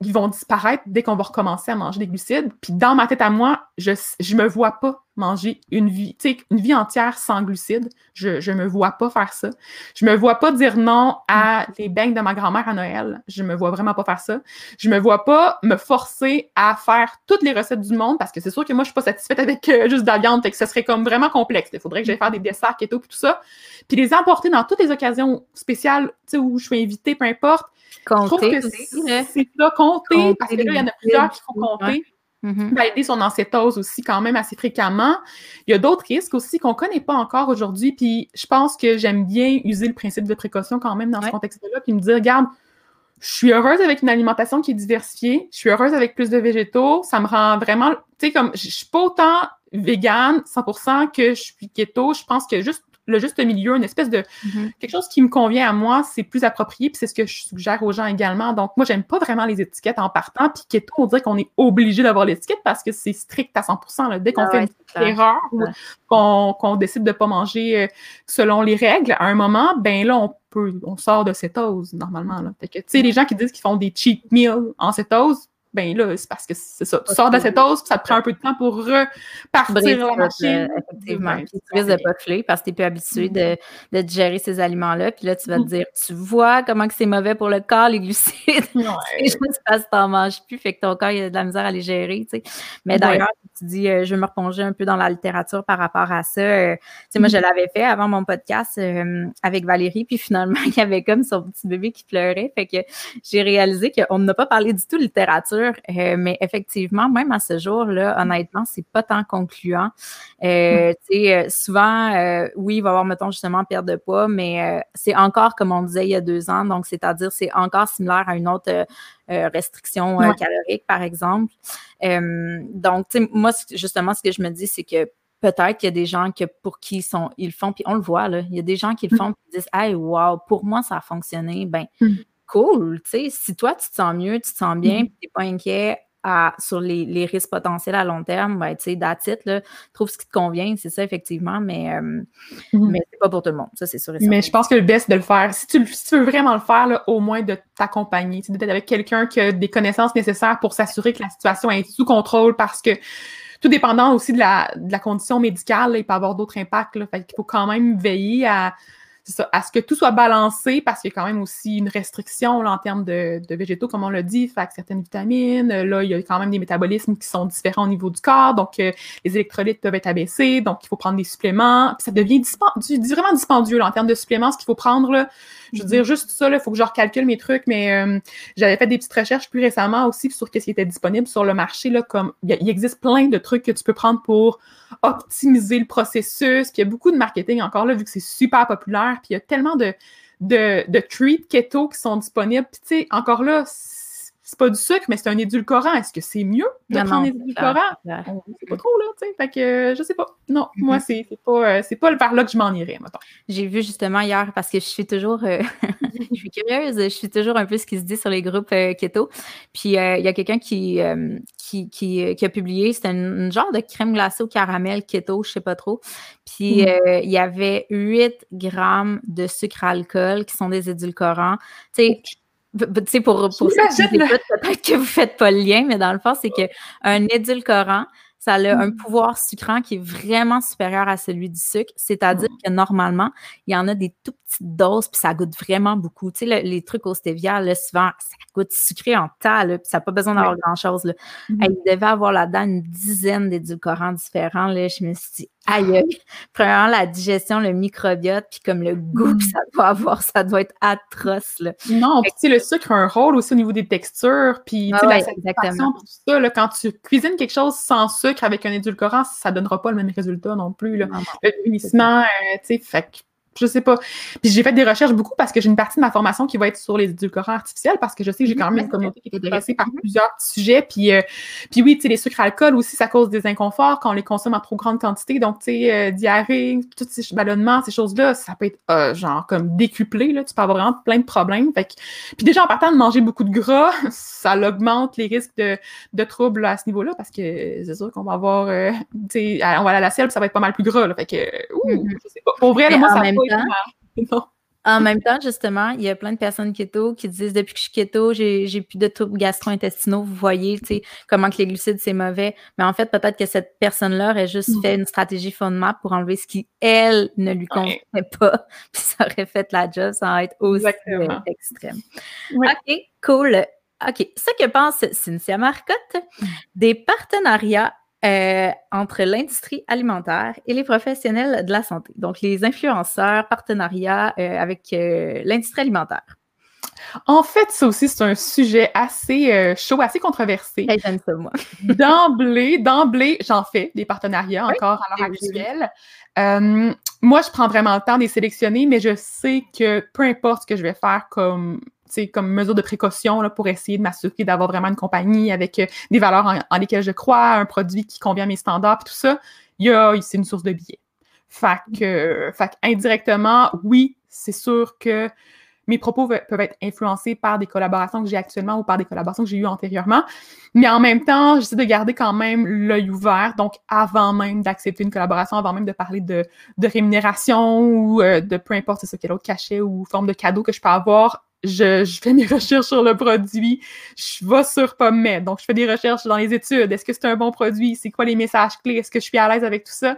ils vont disparaître dès qu'on va recommencer à manger des glucides. Puis dans ma tête à moi, je je me vois pas manger une vie, une vie entière sans glucides. Je, je me vois pas faire ça. Je me vois pas dire non à les beignes de ma grand-mère à Noël. Je me vois vraiment pas faire ça. Je me vois pas me forcer à faire toutes les recettes du monde parce que c'est sûr que moi, je suis pas satisfaite avec euh, juste de la viande. Fait que ce serait comme vraiment complexe. Il faudrait que j'aille faire des desserts keto puis tout ça. Puis les emporter dans toutes les occasions spéciales, où je suis invitée, peu importe Compter. C'est ça, compter, parce que là, il y en a plusieurs qui font compter. Mm Valider son encétose aussi quand même assez fréquemment. Il y a d'autres risques aussi qu'on ne connaît pas encore aujourd'hui. Puis je pense que j'aime bien user le principe de précaution quand même dans ce contexte-là. Puis me dire, regarde, je suis heureuse avec une alimentation qui est diversifiée. Je suis heureuse avec plus de végétaux. Ça me rend vraiment, tu sais, comme je suis pas autant végane 100% que je suis keto. Je pense que juste le juste milieu, une espèce de mm-hmm. quelque chose qui me convient à moi, c'est plus approprié, puis c'est ce que je suggère aux gens également. Donc, moi, j'aime pas vraiment les étiquettes en partant, puis keto, on dirait qu'on est obligé d'avoir l'étiquette parce que c'est strict à 100% Dès qu'on ah fait une erreur ou qu'on décide de pas manger euh, selon les règles, à un moment, ben là, on peut, on sort de cétose, normalement. Là. Fait que, tu sais, les gens qui disent qu'ils font des cheat meals en cétose, ben là, c'est parce que c'est ça. Tu sors de cette hausse, puis ça te prend un peu de temps pour repartir la machine. effectivement. tu risques de pas filer parce que tu n'es plus habitué de, de, digérer ces aliments-là. Puis là, tu vas te mm. dire, tu vois comment c'est mauvais pour le corps, les glucides. c'est juste parce que tu n'en manges plus, fait que ton corps, il a de la misère à les gérer. Tu sais. Mais d'ailleurs, tu dis, euh, je vais me replonger un peu dans la littérature par rapport à ça. Euh, tu sais, moi, je mm. l'avais fait avant mon podcast euh, avec Valérie, puis finalement, il y avait comme son petit bébé qui pleurait. Fait que j'ai réalisé qu'on n'a pas parlé du tout de littérature euh, mais effectivement, même à ce jour-là, honnêtement, c'est pas tant concluant. Euh, sais, euh, souvent, oui, il va y avoir, mettons, justement, perte de poids, mais c'est encore, comme on disait il y a deux ans, donc c'est-à-dire, c'est encore similaire à une autre restriction calorique, par exemple. donc, moi, justement, ce que je me dis, c'est que peut-être qu'il y a des gens que pour qui ils, sont, ils le font, puis on le voit, là, il y a des gens qui le mm. font, qui disent, hey, wow, pour moi, ça a fonctionné. Ben, mm cool. Tu sais, si toi, tu te sens mieux, tu te sens bien, mmh. tu n'es pas inquiet sur les, risques potentiels à long terme, ben, tu sais, là, trouve ce qui te convient, c'est ça, effectivement, mais, euh, mmh. mais c'est pas pour tout le monde, ça, c'est sûr Mais je pense que le best de le faire, si tu, veux vraiment le faire, là, au moins de t'accompagner, d'être avec quelqu'un qui a des connaissances nécessaires pour s'assurer que la situation est sous contrôle parce que tout dépendant aussi de la, de la condition médicale, il peut avoir d'autres impacts. Là, fait qu'il faut quand même veiller à, ça, à ce que tout soit balancé, parce qu'il y a quand même aussi une restriction en termes de, végétaux, comme on l'a dit, fait certaines vitamines. Là, il y a quand même des métabolismes qui sont différents au niveau du corps, donc euh, les électrolytes peuvent être abaissés, donc il faut prendre des suppléments. Puis ça devient vraiment dispendieux en termes de suppléments, ce qu'il faut prendre. Là, je veux dire, mm-hmm. juste ça, il faut que je recalcule mes trucs, mais euh, j'avais fait des petites recherches plus récemment aussi sur ce qui était disponible sur le marché. Là, comme il, existe plein de trucs que tu peux prendre pour optimiser le processus. Puis il y a beaucoup de marketing encore là, vu que c'est super populaire. Puis il y a tellement de, de, treats keto qui sont disponibles. Puis tu sais, encore là, c'est pas du sucre, mais c'est un édulcorant. Est-ce que c'est mieux de prendre des édulcorants? C'est pas trop, là, tu sais. Fait que, euh, je sais pas. Non, mm-hmm. moi, c'est pas, euh, pas vers là que je m'en irais, mettons. J'ai vu justement hier, parce que je suis toujours, euh, je suis curieuse, je suis toujours un peu ce qui se dit sur les groupes keto. Puis, il y a quelqu'un qui, qui, qui, a publié, c'était un genre de crème glacée au caramel keto, je sais pas trop. Puis, mm. il y avait 8 grammes de sucre alcool qui sont des édulcorants. Tu sais, tu sais, pour, pour peut-être que vous ne faites pas le lien, mais dans le fond, c'est qu'un édulcorant, ça a un mm. pouvoir sucrant qui est vraiment supérieur à celui du sucre. C'est-à-dire que normalement, il y en a des tout petites doses, puis ça goûte vraiment beaucoup. Tu sais, les trucs au stevia, là, souvent, ça goûte sucré en tas, là, puis ça n'a pas besoin d'avoir grand-chose. Mm-hmm. Il devait avoir là-dedans une dizaine d'édulcorants différents. Là. Je me suis dit, aïe. Premièrement, la digestion, le microbiote, puis comme le goût que mm. ça doit avoir, ça doit être atroce. Là. Non, puis tu sais, le sucre a un rôle aussi au niveau des textures, puis ah la exactement. tout ça, là, quand tu cuisines quelque chose sans sucre avec un édulcorant, ça ne donnera pas le même résultat non plus. Là. le vieillissement, euh, tu sais, fait je sais pas. Puis j'ai fait des recherches beaucoup parce que j'ai une partie de ma formation qui va être sur les édulcorants artificiels parce que je sais que j'ai quand même une communauté qui est intéressée par plusieurs sujets. Puis, euh, puis oui, tu sais, les sucres alcool aussi, ça cause des inconforts quand on les consomme en trop grande quantité. Donc, tu sais, euh, diarrhée, tous ces ballonnements, ces choses-là, ça peut être euh, genre comme décuplé. Là. Tu peux avoir vraiment plein de problèmes. Fait que... Puis déjà, en partant de manger beaucoup de gras, ça augmente les risques de, de troubles à ce niveau-là parce que c'est sûr qu'on va avoir, tu sais, on va aller à la selle, ça va être pas mal plus gras. Là. Fait que, ouh, je sais pas. Pour vrai, moi, ça En même temps, justement, il y a plein de personnes keto qui disent depuis que je suis keto, j'ai plus de troubles gastro-intestinaux. Vous voyez, tu sais, comment que les glucides, c'est mauvais. Mais en fait, peut-être que cette personne-là aurait juste mm. fait une stratégie fondement pour enlever ce qui, elle, ne lui convenait pas. Puis ça aurait fait la job sans être aussi extrême. OK, cool. OK. Ce que pense Cynthia Marcotte mm. des partenariats euh, entre l'industrie alimentaire et les professionnels de la santé. Donc, les influenceurs, partenariats euh, avec euh, l'industrie alimentaire. En fait, ça aussi, c'est un sujet assez chaud, assez controversé. J'aime ça, moi. d'emblée, d'emblée, j'en fais des partenariats encore à l'heure actuelle. moi, je prends vraiment le temps de les sélectionner, mais je sais que peu importe ce que je vais faire comme comme mesure de précaution là, pour essayer de m'assurer d'avoir vraiment une compagnie avec euh, des valeurs en, lesquelles je crois, un produit qui convient à mes standards, tout ça, il y a, c'est une source de billets. Fait que, fait indirectement, oui, c'est sûr que mes propos peuvent être influencés par des collaborations que j'ai actuellement ou par des collaborations que j'ai eues antérieurement. Mais en même temps, j'essaie de garder quand même l'œil ouvert. Donc, avant même d'accepter une collaboration, avant même de parler de, de rémunération ou euh, de peu importe c'est ce quel autre cachet ou forme de cadeau que je peux avoir, je, fais mes recherches sur le produit, je vais sur PubMed, donc je fais des recherches dans les études. Est-ce que c'est un bon produit? C'est quoi les messages clés? Est-ce que je suis à l'aise avec tout ça?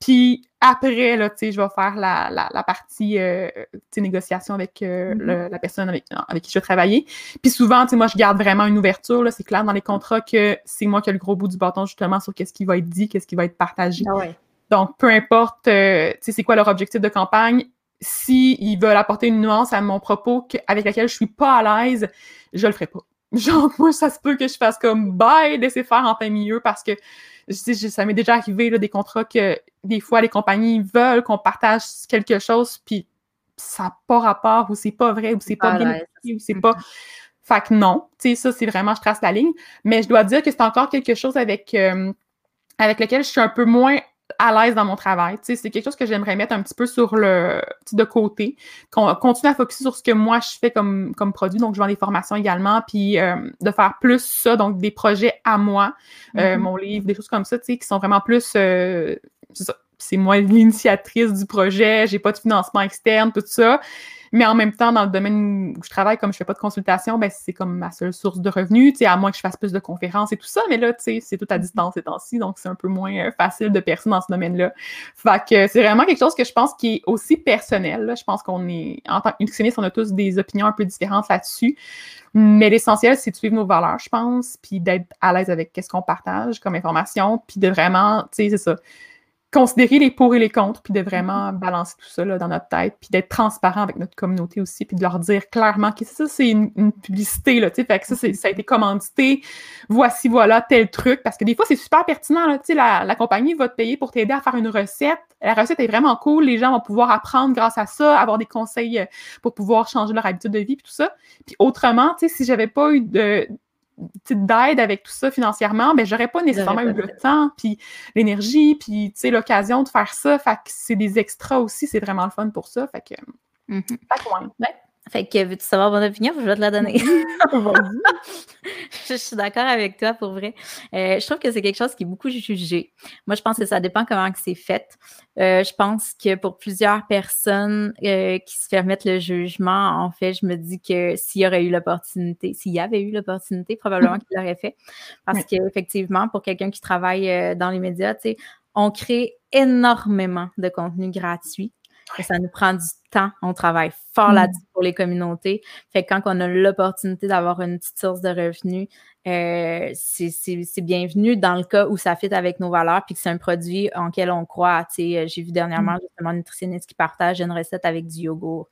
Puis après, là, je vais faire la, la, partie euh, négociation avec euh, mm-hmm. la personne avec, avec, qui je vais travailler. Puis souvent, moi, je garde vraiment une ouverture. C'est clair dans les contrats que c'est moi qui ai le gros bout du bâton justement sur qu'est-ce qui va être dit, qu'est-ce qui va être partagé. Ah donc, peu importe, euh, c'est quoi leur objectif de campagne, s'ils veulent apporter une nuance à mon propos avec laquelle je suis pas à l'aise, je le ferai pas. Genre, moi, ça se peut que je fasse comme bye, laisser faire en plein milieu parce que ça m'est déjà arrivé là, des contrats que des fois les compagnies veulent qu'on partage quelque chose, puis ça n'a pas rapport ou c'est pas vrai ou c'est pas bien ou c'est pas. Fait que non, tu sais, ça, c'est vraiment, je trace la ligne. Mais je dois dire que c'est encore quelque chose avec, euh, avec lequel je suis un peu moins à l'aise dans mon travail. C'est quelque chose que j'aimerais mettre un petit peu sur le de côté, qu'on continue à focuser sur ce que moi je fais comme, comme produit. Donc, je vends des formations également, puis euh, de faire plus ça, donc des projets à moi, euh, mm-hmm. mon livre, des choses comme ça, qui sont vraiment plus euh, c'est moi l'initiatrice du projet, j'ai pas de financement externe, tout ça. Mais en même temps, dans le domaine où je travaille, comme je fais pas de consultation, ben c'est comme ma seule source de revenus, tu sais, à moins que je fasse plus de conférences et tout ça. Mais là, tu sais, c'est tout à mhm. distance ces temps-ci, donc c'est un peu moins euh, facile de percer dans ce domaine-là. Fait que c'est vraiment quelque chose que je pense qui est aussi personnel. Je pense qu'on est, en tant que nutritionniste, on a tous des opinions un peu différentes là-dessus. Mais l'essentiel, c'est de suivre nos valeurs, je pense, puis d'être à l'aise avec qu'est-ce qu'on partage comme information, puis de vraiment, tu sais, c'est ça considérer les pour et les contre, puis de vraiment balancer tout ça là, dans notre tête, puis d'être transparent avec notre communauté aussi, puis de leur dire clairement que ça, c'est une, publicité, là, fait que ça, ça a été commandité, voici, voilà, tel truc, parce que des fois, c'est super pertinent, là, la, la, compagnie va te payer pour t'aider à faire une recette, la recette est vraiment cool, les gens vont pouvoir apprendre grâce à ça, avoir des conseils euh, pour pouvoir changer leur habitude de vie, puis tout ça, puis autrement, si j'avais pas eu de d'aide avec tout ça financièrement, ben j'aurais pas nécessairement eu le temps, puis l'énergie, puis tu sais l'occasion de faire ça. Fait que c'est des extras aussi, c'est vraiment le fun pour ça. Fait que, fait que fait que veux-tu savoir mon opinion? Je vais te la donner. je suis d'accord avec toi pour vrai. Euh, je trouve que c'est quelque chose qui est beaucoup jugé. Moi, je pense que ça dépend comment c'est fait. Euh, je pense que pour plusieurs personnes euh, qui se permettent le jugement, en fait, je me dis que s'il y aurait eu l'opportunité, s'il y avait eu l'opportunité, probablement qu'il l'aurait fait. Parce qu'effectivement, pour quelqu'un qui travaille dans les médias, on crée énormément de contenu gratuit ça nous prend du temps. On travaille fort mm. là-dessus pour les communautés. Fait que quand on a l'opportunité d'avoir une petite source de revenus, euh, c'est bienvenu dans le cas où ça fit avec nos valeurs puis que c'est un produit en lequel on croit. Euh, j'ai vu dernièrement mm. justement un nutritionniste qui partage une recette avec du yogourt.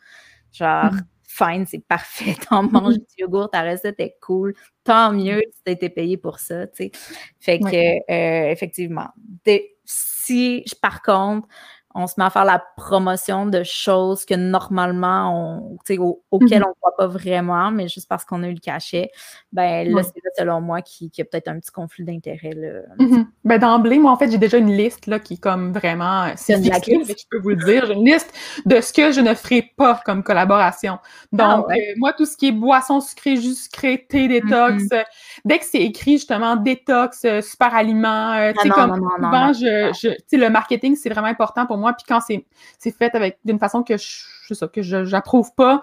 Genre, mm. fine, c'est parfait. T'en manges du yogourt, ta recette est cool. Tant mieux si t'as été payé pour ça. Fait que, euh, effectivement, si, par contre, on se met à faire la promotion de choses que normalement, on, auxquelles mhm. on ne croit pas vraiment, mais juste parce qu'on a eu le cachet, ben là, c'est selon moi qui, qui a peut-être un petit conflit d'intérêt. Mhm. Ben, D'emblée, moi, en fait, j'ai déjà une liste là, qui est comme vraiment. C'est je peux vous le dire. J'ai une liste de ce que je ne ferai pas comme collaboration. Donc, ah euh, moi, tout ce qui est boisson sucrée, jus sucré, thé détox, mhm. dès que c'est écrit justement détox, euh, super aliment, euh, tu sais, comme souvent, je, je, le marketing, c'est vraiment important pour moi. Puis quand c'est fait avec d'une façon que je, ça, que j'approuve pas,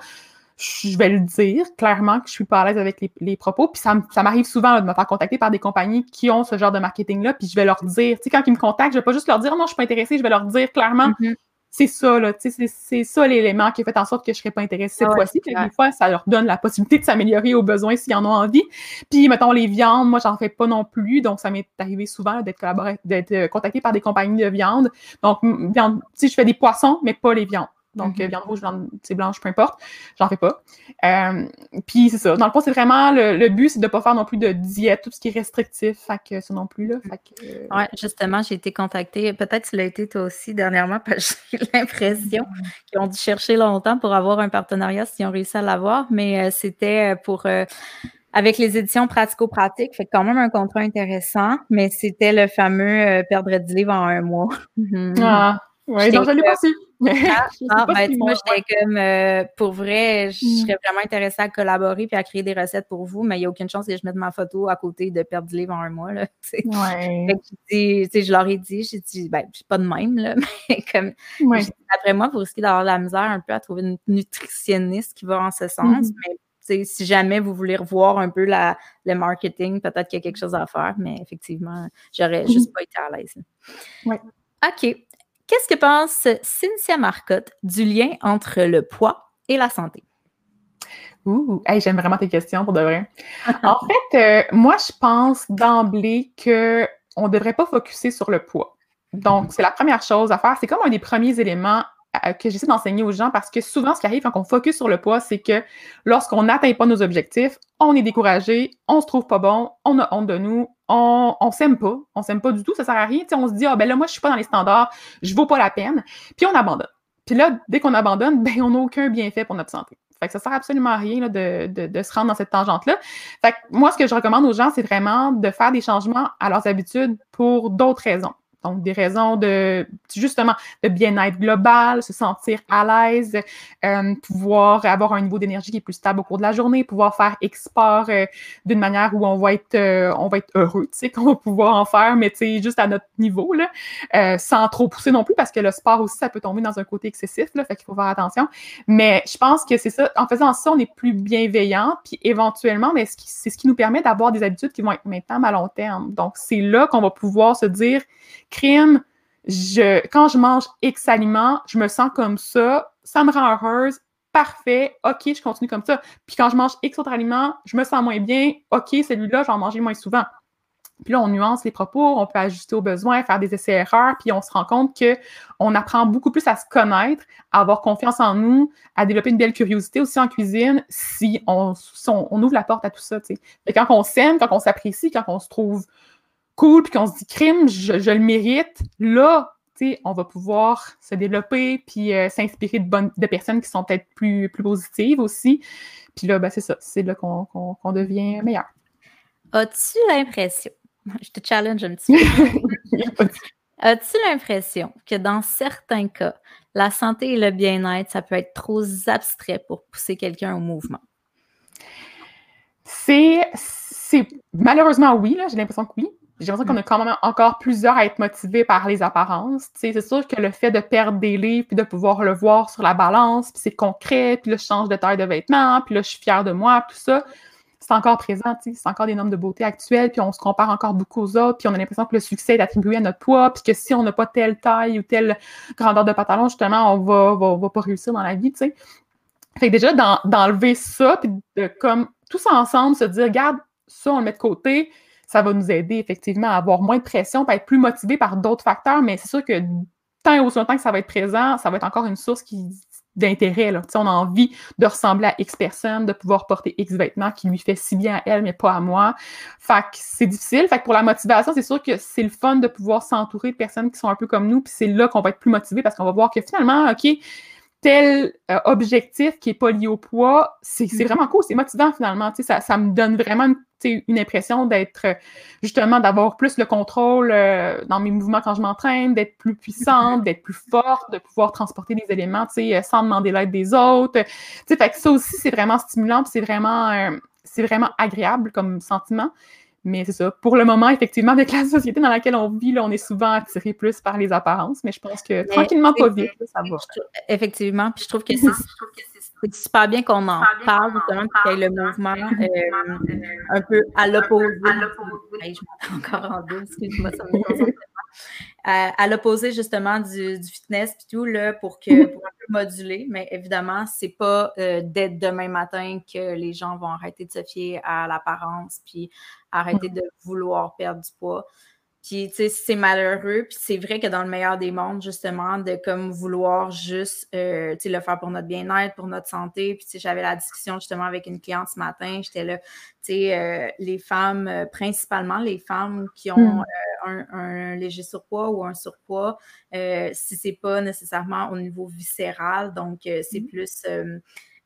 je vais le dire clairement que je suis pas à l'aise avec les, propos. Puis ça, ça m'arrive souvent de me faire contacter par des compagnies qui ont ce genre de marketing-là, puis je vais leur dire, tu sais, quand ils me contactent, je vais pas juste leur dire non, je suis pas intéressée, je vais leur dire clairement, mm-hmm. C'est ça, là, tu sais, c'est ça l'élément qui a fait en sorte que je serais pas intéressée cette fois-ci. des fois, ça leur donne la possibilité de s'améliorer aux besoins s'ils en ont envie. Puis, mettons, les viandes, moi, j'en fais pas non plus, donc ça m'est arrivé souvent d'être d'être euh, contacté par des compagnies de viande. Donc, viande, je fais des poissons, mais pas les viandes. Donc, mm-hmm. viande rouge, viande blanche, peu importe. J'en fais pas. Euh, puis c'est ça. Dans le fond, c'est vraiment le, but, c'est de ne pas faire non plus de diète, tout ce qui est restrictif. Fait que ça non plus, là. Fait euh, Ouais, justement, j'ai été contactée. Peut-être tu l'as été toi aussi dernièrement, parce que j'ai l'impression mm-hmm. qu'ils ont dû chercher longtemps pour avoir un partenariat s'ils ont réussi à l'avoir. Mais euh, c'était pour avec les éditions pratico-pratiques, fait quand même un contrat intéressant, mais c'était le fameux perdre 10 livres en un mois. ah, oui, donc je l'ai pas su. Ah, ah ben, moi, j'étais comme, euh, pour vrai, je hmm. serais vraiment intéressée à collaborer puis à créer des recettes pour vous, mais il n'y a aucune chance que je mette ma photo à côté de perdre du livre en un mois. Là, ouais. je leur ai dit, j'ai dit, ben, je suis pas de même, là, mais comme, après moi, vous risquez d'avoir de la misère un peu à trouver une nutritionniste qui va en ce sens, hmm. mais si jamais vous voulez revoir un peu la, le marketing, peut-être qu'il y a quelque chose à faire, mais effectivement, j'aurais hmm. juste pas été à l'aise. Ouais. OK. Qu'est-ce que pense Cynthia Marcotte du lien entre le poids et la santé? Ouh, j'aime vraiment tes questions pour de vrai. en fait, euh, moi, je pense d'emblée qu'on ne devrait pas focuser sur le poids. Donc, c'est la première chose à faire. C'est comme un des premiers éléments euh, que j'essaie d'enseigner aux gens parce que souvent, ce qui arrive quand on focus sur le poids, c'est que lorsqu'on n'atteint pas nos objectifs, on est découragé, on se trouve pas bon, on a honte de nous, on, on s'aime pas, on s'aime pas du tout, ça sert à rien. on se dit, ah ben là, moi, je suis pas dans les standards, je vaux pas la peine, puis on abandonne. Puis là, dès qu'on abandonne, ben on n'a aucun bienfait pour notre santé. Fait que ça sert absolument à rien là, de, de, de, se rendre dans cette tangente-là. Fait que moi, ce que je recommande aux gens, c'est vraiment de faire des changements à leurs habitudes pour d'autres raisons. Donc, des raisons de, justement, de bien-être global, se sentir à l'aise, euh, pouvoir avoir un niveau d'énergie qui est plus stable au cours de la journée, pouvoir faire export euh, d'une manière où on va être, euh, on va être heureux, tu sais, qu'on va pouvoir en faire, mais tu sais, juste à notre niveau, là, sans trop pousser non plus, parce que le sport aussi, ça peut tomber dans un côté excessif, là, fait qu'il faut faire attention. Mais je pense que c'est ça, en faisant ça, on est plus bienveillant, puis éventuellement, mais c'est ce qui nous permet d'avoir des habitudes qui vont être maintenant à long terme. Donc, c'est là qu'on va pouvoir se dire, crime, je, quand je mange X aliments, je me sens comme ça, ça me rend heureuse, parfait, ok, je continue comme ça. Puis quand je mange X autres aliments, je me sens moins bien, ok, celui-là, je vais en manger moins souvent. Puis là, on nuance les propos, on peut ajuster aux besoins, faire des essais-erreurs, puis on se rend compte qu'on apprend beaucoup plus à se connaître, à avoir confiance en nous, à développer une belle curiosité aussi en cuisine si on, ouvre la porte à tout ça. Et quand on s'aime, quand on s'apprécie, quand on se trouve cool, puis qu'on se dit crime, je, le mérite, là, on va pouvoir se développer, puis euh, s'inspirer de, bonnes, de personnes qui sont peut-être plus, plus positives aussi. Puis là, ben, c'est ça, c'est là qu'on devient meilleur. As-tu l'impression, je te challenge un petit peu, as-tu l'impression que dans certains cas, la santé et le bien-être, ça peut être trop abstrait pour pousser quelqu'un au mouvement? C'est malheureusement oui, j'ai l'impression que oui. J'ai l'impression qu'on a quand même encore plusieurs à être motivés par les apparences. C'est sûr que le fait de perdre des livres, puis de pouvoir le voir sur la balance, puis c'est concret, puis là, je change de taille de vêtements, puis là, je suis fière de moi, tout ça, c'est encore présent, c'est encore des normes de beauté actuelles, puis on se compare encore beaucoup aux autres, puis on a l'impression que le succès est attribué à notre poids, puis que si on n'a pas telle taille ou telle grandeur de pantalon, justement, on va, va, va pas réussir dans la vie, tu sais. Fait que déjà, d'enlever ça, puis de comme tous ensemble se dire, regarde, ça, on le met de côté, ça va nous aider effectivement à avoir moins de pression, à être plus motivé par d'autres facteurs, mais c'est sûr que tant et aussi longtemps que ça va être présent, ça va être encore une source qui d'intérêt. On a envie de ressembler à X personne, de pouvoir porter X vêtements qui lui fait si bien à elle, mais pas à moi. Fait que c'est difficile. Fait que pour la motivation, c'est sûr que c'est le fun de pouvoir s'entourer de personnes qui sont un peu comme nous, puis c'est là qu'on va être plus motivé parce qu'on va voir que finalement, OK, tel euh, objectif qui n'est pas lié au poids, c'est mm. vraiment cool, c'est motivant finalement. Ça, ça me donne vraiment une une impression d'être justement d'avoir plus le contrôle euh, dans mes mouvements quand je m'entraîne, d'être plus puissante, d'être plus forte, de pouvoir transporter des éléments euh, sans demander l'aide des autres. Fait que ça aussi, c'est vraiment stimulant, c'est vraiment, euh, c'est vraiment agréable comme sentiment. Mais c'est ça. Pour le moment, effectivement, avec la société dans laquelle on vit, là, on est souvent attiré plus par les apparences, mais je pense que tranquillement, pas vite, ça va. Effectivement, puis je trouve que c'est super bien qu'on en parle, justement, qu'il y ait le mouvement euh, un peu à l'opposé. je m'entends encore en deux, excuse-moi, ça me à, l'opposé justement du, fitness et tout, là, pour, que, pour un peu moduler. Mais évidemment, c'est pas euh, dès demain matin que les gens vont arrêter de se fier à l'apparence puis arrêter de vouloir perdre du poids. Puis, tu sais, c'est malheureux. Puis, c'est vrai que dans le meilleur des mondes, justement, de comme vouloir juste, euh, tu sais, le faire pour notre bien-être, pour notre santé. Puis, tu sais, j'avais la discussion justement avec une cliente ce matin. J'étais là, tu sais, euh, les femmes, euh, principalement les femmes qui ont hmm. un, léger surpoids ou un surpoids, si c'est pas nécessairement au niveau viscéral, donc c'est hmm. plus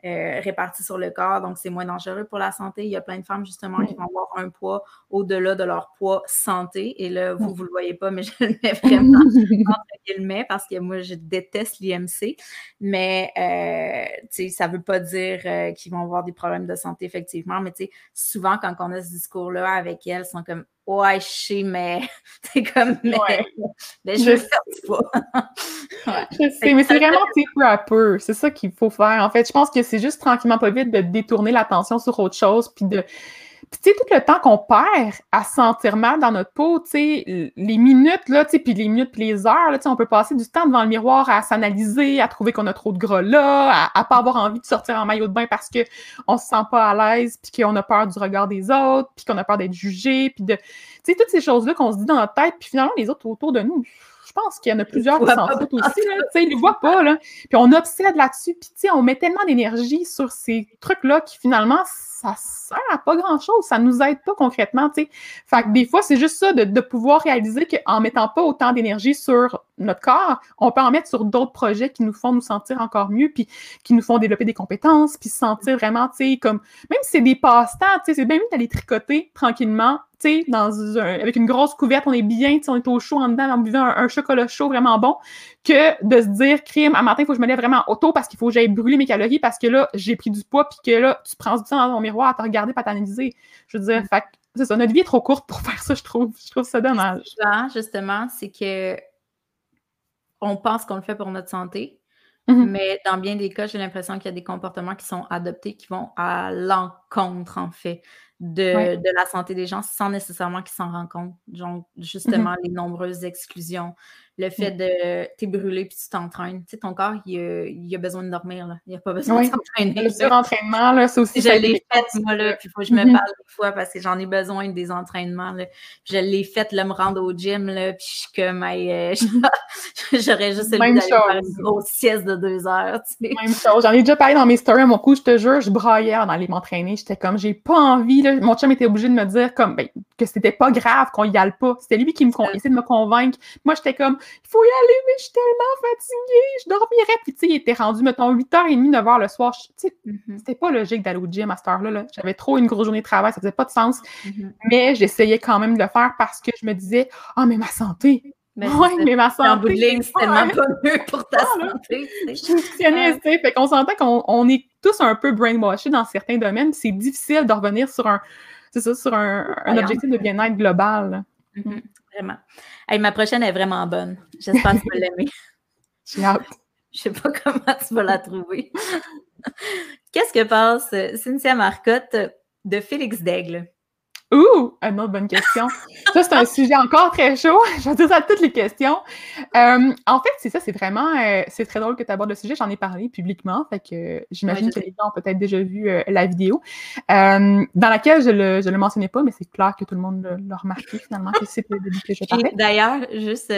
euh, répartis sur le corps, donc c'est moins dangereux pour la santé. Il y a plein de femmes justement qui vont avoir un poids au-delà de leur poids santé. Et là, vous, vous le voyez pas, mais je le mets vraiment entre guillemets parce que moi, je déteste l'IMC. Mais euh, tu sais, ça veut pas dire euh, qu'ils vont avoir des problèmes de santé, effectivement. Mais tu sais, souvent, quand on a ce discours-là avec elles, sont comme Ouais, je sais, mais c'est comme, mais, mais je, veux du poids. Je sais, mais c'est vraiment peu à peu. C'est ça qu'il faut faire. En fait, je pense que c'est juste tranquillement pas vite de détourner l'attention sur autre chose, puis de puis, tu sais, tout le temps qu'on perd à sentir mal dans notre peau, tu sais, les minutes, là, tu sais, puis les minutes, les heures, là, tu sais, on peut passer du temps devant le miroir à s'analyser, à trouver qu'on a trop de gras là, à, pas avoir envie de sortir en maillot de bain parce qu'on se sent pas à l'aise, puis qu'on a peur du regard des autres, puis qu'on a peur d'être jugé, puis de... Tu sais, toutes ces choses-là qu'on se dit dans notre tête, puis finalement, les autres autour de nous, je pense qu'il y en a plusieurs qui s'en foutent aussi, là, ils ne voient pas, là. Puis on obsède là-dessus, puis on met tellement d'énergie sur ces trucs-là qui finalement, ça sert à pas grand-chose, ça nous aide pas concrètement. Fait que des fois, c'est juste ça, de, pouvoir réaliser qu'en mettant pas autant d'énergie sur notre corps, on peut en mettre sur d'autres projets qui nous font nous sentir encore mieux, puis qui nous font développer des compétences, puis se sentir vraiment, tu sais, comme, même si c'est des passe-temps, tu sais, c'est bien mieux d'aller tricoter tranquillement, tu sais, dans avec une grosse couverte, on est bien, on est au chaud en dedans, en buvant un, chocolat chaud vraiment bon, que de se dire, crime, à matin, il faut que je me lève vraiment auto parce qu'il faut que j'aille brûler mes calories parce que là, j'ai pris du poids, puis que là, tu prends du temps dans ton miroir à te regarder, pas t'analyser. Je veux dire, mm. fait c'est ça, notre vie est trop courte pour faire ça, je trouve. Je trouve ça dommage. Justement, c'est que on pense qu'on le fait pour notre santé, mm-hmm. mais dans bien des cas, j'ai l'impression qu'il y a des comportements qui sont adoptés qui vont à l'encontre, en fait, de, de, la santé des gens sans nécessairement qu'ils s'en rendent compte. Donc, justement, mm-hmm. les nombreuses exclusions, le fait de t'es brûlé puis tu t'entraînes. Tu sais, ton corps, il a, il a, besoin de dormir, là. Il a pas besoin de s'entraîner. Le surentraînement, là, c'est aussi... Je l'ai fait, moi, là, puis il faut que je me mm-hmm. parle des fois parce que j'en ai besoin des entraînements, là. je l'ai fait, là, me rendre au gym, là, puis je suis comme, euh, j'aurais juste envie d'aller faire une grosse sieste de deux heures, tu sais. Même chose. J'en ai déjà parlé dans mes stories, à mon coup, je te jure, je braillais en aller m'entraîner. J'étais comme, j'ai pas envie, là. Mon chum était obligé de me dire, comme, ben, que c'était pas grave qu'on y aille pas. C'était lui qui me essayait de me convaincre. Moi, j'étais comme, il faut y aller, mais je suis tellement fatiguée, je dormirais. Puis, tu sais, il était rendu, mettons, 8h30, 9h le soir. Tu sais, mm-hmm. c'était pas logique d'aller au gym à cette heure-là. J'avais trop une grosse journée de travail, ça faisait pas de sens. Mm-hmm. Mais j'essayais quand même de le faire parce que je me disais, ah, mais ma santé, oui, mais ma santé. En bout de ligne, c'est tellement pas mieux pour ta santé. Je suis nutritionniste, Fait qu'on s'entend qu'on est tous un peu brainwashés dans certains domaines. C'est difficile de revenir sur un, c'est ça, sur un, objectif de bien-être global. Mm-hmm. Vraiment. ma prochaine est vraiment bonne. J'espère que tu vas l'aimer. J'ai hâte. Je sais pas comment tu vas la trouver. Qu'est-ce que pense Cynthia Marcotte de Félix Daigle? Ouh, une autre bonne question. ça, c'est un sujet encore très chaud. Je vais dire ça à toutes les questions. Euh, en fait, c'est ça, c'est vraiment, euh, c'est très drôle que tu abordes le sujet. J'en ai parlé publiquement, fait que j'imagine que les gens ont peut-être déjà vu euh, la vidéo, dans laquelle je le, je le mentionnais pas, mais c'est clair que tout le monde l'a remarqué finalement que c'est le début que je parlais. D'ailleurs, juste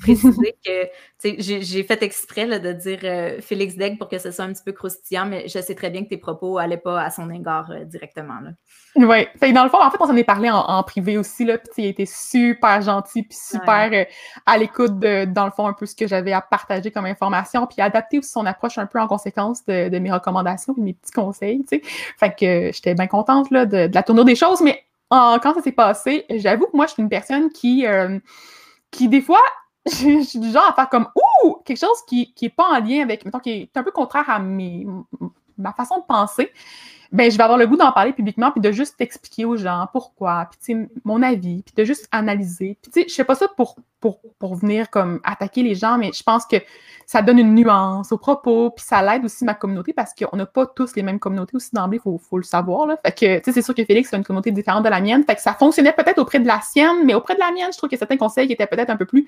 préciser que j'ai fait exprès là, de dire Félix Degg pour que ce soit un petit peu croustillant, mais je sais très bien que tes propos n'allaient pas à son égard directement. Là. Oui. Dans le fond, en fait, on s'en est parlé en, privé aussi, là, puis il a été super gentil, puis super euh, à l'écoute de, dans le fond, un peu ce que j'avais à partager comme information, puis adapté aussi son approche un peu en conséquence de, mes recommandations et mes petits conseils, tu sais. Fait que j'étais bien contente, là, de, la tournure des choses, mais quand ça s'est passé, j'avoue que moi, je suis une personne qui, euh, qui des fois, je suis du genre à faire comme « Ouh! » quelque chose qui, qui est pas en lien avec, mettons, qui est un peu contraire à mes, ma façon de penser. Ben je vais avoir le goût d'en parler publiquement puis de juste expliquer aux gens pourquoi, puis mon avis, puis de juste analyser. Puis tu sais, je fais pas ça pour, venir comme attaquer les gens, mais je pense que ça donne une nuance au propos, puis ça l'aide aussi ma communauté parce qu'on n'a pas tous les mêmes communautés aussi d'emblée, il faut, faut, le savoir. Là. Fait que, tu sais, c'est sûr que Félix a une communauté différente de la mienne, fait que ça fonctionnait peut-être auprès de la sienne, mais auprès de la mienne, je trouve que certains conseils étaient peut-être un peu plus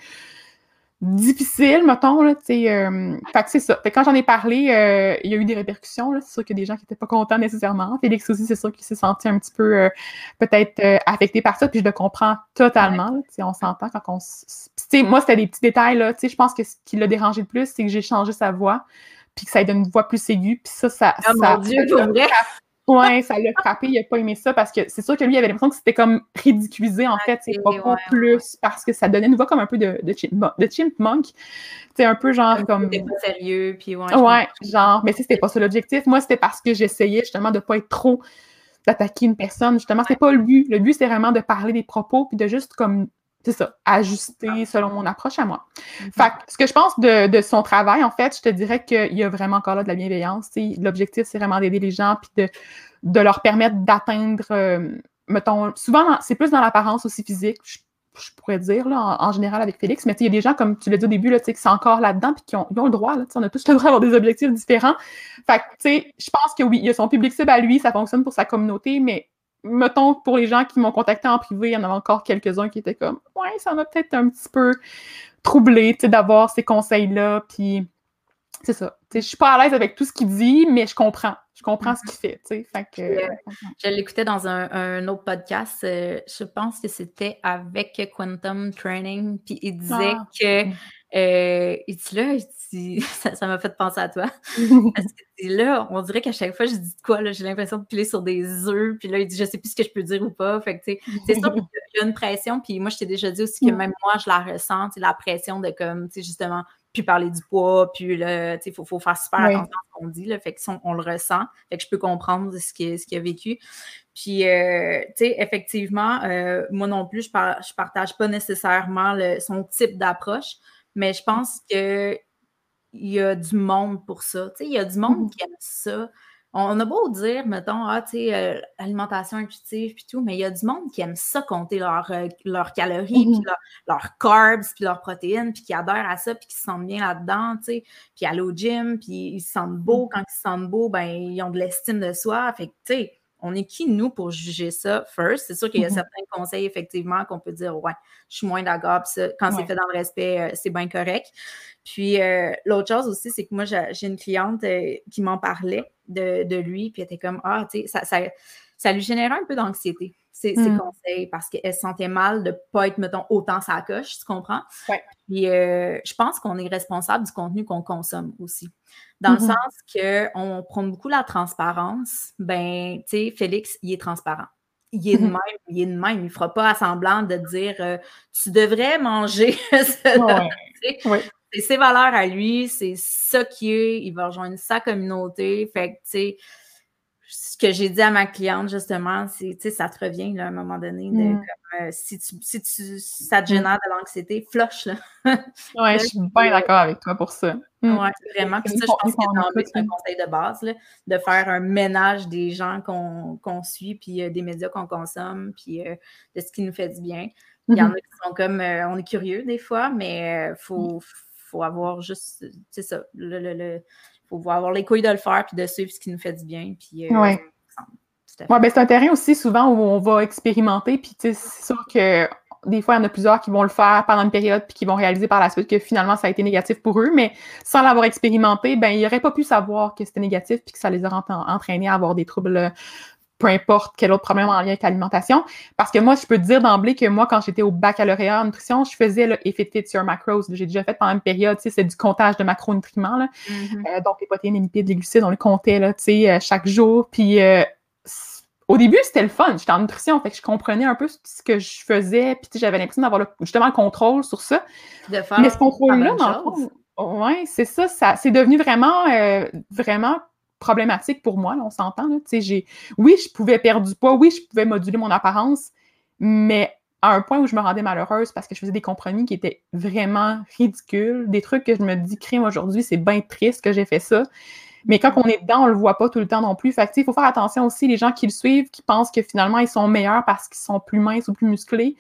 difficile, mettons, là, tu sais. Euh, fait que c'est ça. Fait que quand j'en ai parlé, euh, il y a eu des répercussions, là. C'est sûr qu'il y a des gens qui n'étaient pas contents nécessairement. Félix aussi, c'est sûr qu'il s'est senti un petit peu, euh, peut-être, affecté par ça, puis je le comprends totalement, Tu sais, on s'entend quand on... Tu sais, moi, c'était des petits détails, là. Tu sais, je pense que ce qui l'a dérangé le plus, c'est que j'ai changé sa voix, puis que ça ait donné une voix plus aiguë, puis ça, ça... Oh ça, mon Dieu, pour vrai? Ouais, ça l'a frappé, il a pas aimé ça parce que c'est sûr que lui il avait l'impression que c'était comme ridiculisé en fait, c'est pas plus parce que ça donnait une voix comme un peu de, de, chimp, de chipmunk. C'est un peu genre comme. C'était pas sérieux, puis ouais. Ouais, genre, mais c'était pas ça l'objectif. Moi, c'était parce que j'essayais justement de pas être trop d'attaquer une personne. Justement, c'était pas le but. Le but, c'est vraiment de parler des propos puis de juste comme c'est ça, ajuster selon mon approche à moi. Mm-hmm. Fait ce que je pense de, de, son travail, en fait, je te dirais qu'il y a vraiment encore là de la bienveillance. L'objectif, c'est vraiment d'aider les gens puis de, de leur permettre d'atteindre, euh, mettons, souvent, c'est plus dans l'apparence aussi physique, je, pourrais dire, là, en, général avec Félix, mais il y a des gens, comme tu l'as dit au début, là, qui sont encore là-dedans puis qui ont, ils ont le droit, là, on a tous le droit d'avoir des objectifs différents. Fait que, tu sais, je pense que oui, il y a son public cible à lui, ça fonctionne pour sa communauté, mais mettons, pour les gens qui m'ont contacté en privé, il y en avait encore quelques-uns qui étaient comme Ouais, ça m'a peut-être un petit peu troublé d'avoir ces conseils-là. Puis c'est ça. Je suis pas à l'aise avec tout ce qu'il dit, mais je comprends. Je comprends ce qu'il fait. Fait que, je, l'écoutais dans un, autre podcast. Euh, je pense que c'était avec Quantum Training. Puis il disait ah. que euh, il dit là, ça m'a fait penser à toi. Parce que là, on dirait qu'à chaque fois, je dis quoi, j'ai l'impression de piler sur des œufs, puis là, il dit, je sais plus ce que je peux dire ou pas. Fait que, c'est ça, il y a une pression, puis moi, je t'ai déjà dit aussi que même moi, je la ressens, la pression de comme, tu sais, justement, puis parler du poids, puis là, tu sais, il faut, faire super attention à ce qu'on dit, là, fait que on, le ressent, fait que je peux comprendre ce qu'il ce a vécu. Puis, euh, tu sais, effectivement, euh, moi non plus, je, je partage pas nécessairement son type d'approche, mais je pense que il y a du monde pour ça. Tu sais, il y a du monde mmh qui aime ça. On a beau dire, mettons, ah, tu sais, euh, alimentation intuitive puis tout, mais il y a du monde qui aime ça compter leurs euh, calories, puis mmh leurs carbs, puis leurs protéines, puis qui adhèrent à ça, puis qui se sentent bien là-dedans, tu sais, puis aller au gym, puis ils se sentent beaux. Mmh Quand ils se sentent beaux, ben, ils ont de l'estime de soi. Fait que, tu sais, on est qui, nous, pour juger ça first? C'est sûr qu'il y a mm-hmm. certains conseils, effectivement, qu'on peut dire, ouais, je suis moins d'accord, quand c'est fait dans le respect, euh, c'est bien correct. Puis euh, l'autre chose aussi, c'est que moi, j'ai une cliente euh, qui m'en parlait de, lui, puis elle était comme, ah, tu sais, ça, ça, ça, lui générait un peu d'anxiété, ces, mm. conseils, parce qu'elle se sentait mal de ne pas être, mettons, autant sa coche, tu comprends? Ouais. Puis je pense qu'on est responsable du contenu qu'on consomme aussi. Dans le mm-hmm. sens qu'on prend beaucoup la transparence, ben, tu sais, Félix, il est transparent. Il est de mm-hmm. même, il est de même. Il ne fera pas semblant de dire euh, tu devrais manger C'est ses valeurs à lui, c'est ça qui est. Il va rejoindre sa communauté. Fait que, tu sais, ce que j'ai dit à ma cliente, justement, c'est, tu sais, ça te revient, là, à un moment donné, de, mm. comme, euh, si, tu, si, tu, ça te mm. génère de l'anxiété, flush, là. ouais, je suis bien d'accord avec toi pour ça. Mm. Ouais, vraiment. Puis ça, je pense que c'est un conseil de base, là, de faire un ménage des gens qu'on suit, puis euh, des médias qu'on consomme, puis euh, de ce qui nous fait du bien. Il y en mm-hmm. a qui sont comme, on est curieux des fois, mais il faut, faut avoir juste, c'est ça, le, le faut avoir les couilles de le faire puis de suivre ce qui nous fait du bien. Puis, euh, ouais. Ouais, ben c'est un terrain aussi souvent où on va expérimenter, puis c'est sûr que des fois, il y en a plusieurs qui vont le faire pendant une période puis qui vont réaliser par la suite que finalement, ça a été négatif pour eux, mais sans l'avoir expérimenté, ben, ils n'auraient pas pu savoir que c'était négatif puis que ça les aurait entraînés à avoir des troubles peu importe quel autre problème en lien avec l'alimentation. Parce que moi, je peux te dire d'emblée que moi, quand j'étais au baccalauréat en nutrition, je faisais le Fits Your Macros. J'ai déjà fait pendant une période, tu sais, c'est du comptage de macronutriments. Là. Mm-hmm. Euh, donc, les protéines, les lipides, les glucides, on les comptait, là, tu sais, euh, chaque jour. Puis, euh, au début, c'était le fun. J'étais en nutrition, fait que je comprenais un peu ce que je faisais. Puis, j'avais l'impression d'avoir justement le contrôle sur ça. De faire Mais ce contrôle-là, dans le fond, ouais, c'est ça, ça c'est devenu vraiment, vraiment problématique pour moi, on s'entend. Oui, je pouvais perdre du poids, oui, je pouvais moduler mon apparence, mais à un point où je me rendais malheureuse parce que je faisais des compromis qui étaient vraiment ridicules, des trucs que je me dis, crime aujourd'hui, c'est bien triste que j'ai fait ça. Mais quand on est dedans, on le voit pas tout le temps non plus. Fait il faut faire attention aussi, les gens qui le suivent, qui pensent que finalement, ils sont meilleurs parce qu'ils sont plus minces ou plus musclés.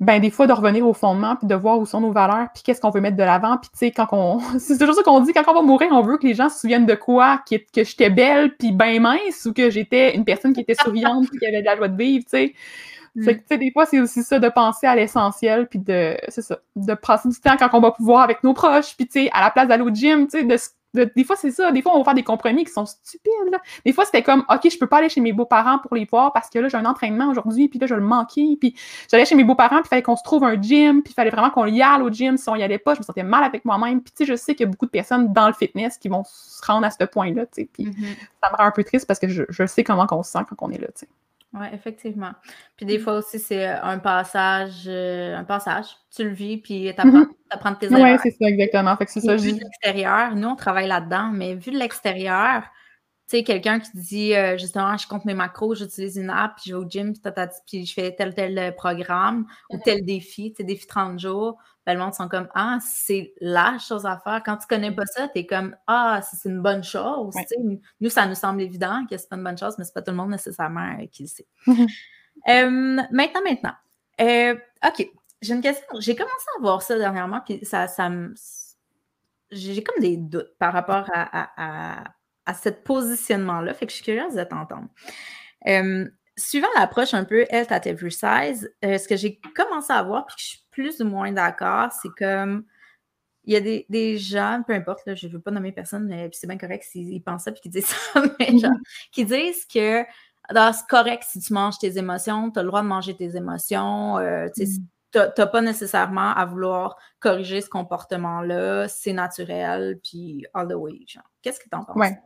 Ben, des fois, de revenir au fondement, puis de voir où sont nos valeurs, puis qu'est-ce qu'on veut mettre de l'avant. Puis, tu sais, quand on... C'est toujours ça qu'on dit, quand on va mourir, on veut que les gens se souviennent de quoi? Que, que j'étais belle, puis bien mince, ou que j'étais une personne qui était souriante, puis qui avait de la joie de vivre, tu sais. Mm. tu sais, des fois, c'est aussi ça de penser à l'essentiel, puis de, c'est ça, de passer du temps quand on va pouvoir avec nos proches, puis tu sais, à la place d'aller au gym, tu sais, de des fois, c'est ça. Des fois, on va faire des compromis qui sont stupides. Là. Des fois, c'était comme, OK, je peux pas aller chez mes beaux-parents pour les voir parce que là, j'ai un entraînement aujourd'hui, puis là, je le manquais. Puis j'allais chez mes beaux-parents, puis il fallait qu'on se trouve un gym, puis il fallait vraiment qu'on y aille au gym. Si on y allait pas, je me sentais mal avec moi-même. Puis tu sais, je sais qu'il y a beaucoup de personnes dans le fitness qui vont se rendre à ce point-là, tu sais. Puis mm-hmm. ça me rend un peu triste parce que je, je sais comment on se sent quand on est là. Oui, effectivement. Puis des mmh. fois aussi, c'est un passage, euh, un passage. Tu le vis, puis tu apprends, mmh de tes erreurs. Oui, c'est ça, exactement. Fait que c'est ça, vu de l'extérieur, nous, on travaille là-dedans, mais vu de l'extérieur, tu sais, quelqu'un qui dit euh, justement, je compte mes macros, j'utilise une app, puis je vais au gym, puis, je fais tel tel euh, programme ou mmh tel défi, tu sais, défi 30 jours, ben, le monde sont comme Ah, c'est la chose à faire. Quand tu connais pas ça, tu es comme Ah, c'est une bonne chose. Nous, ça nous semble évident que c'est pas une bonne chose, mais c'est pas tout le monde nécessairement euh, qui le sait. Euh, maintenant, maintenant. Euh, OK. J'ai une question. J'ai commencé à voir ça dernièrement, puis ça, ça me. J'ai comme des doutes par rapport à, à, ce positionnement-là. Fait que je suis curieuse de t'entendre suivant l'approche un peu health at every size, ce que j'ai commencé à voir, puis que je suis plus ou moins d'accord, c'est comme il y a des, des, gens, peu importe, là, je ne veux pas nommer personne, mais c'est bien correct s'ils pensent ça puis qu'ils disent ça, mais genre, qui disent que c'est correct si tu manges tes émotions, tu as le droit de manger tes émotions, euh, tu n'as pas nécessairement à vouloir corriger ce comportement-là, c'est naturel, puis all the way. Qu'est-ce que tu en penses? Ouais.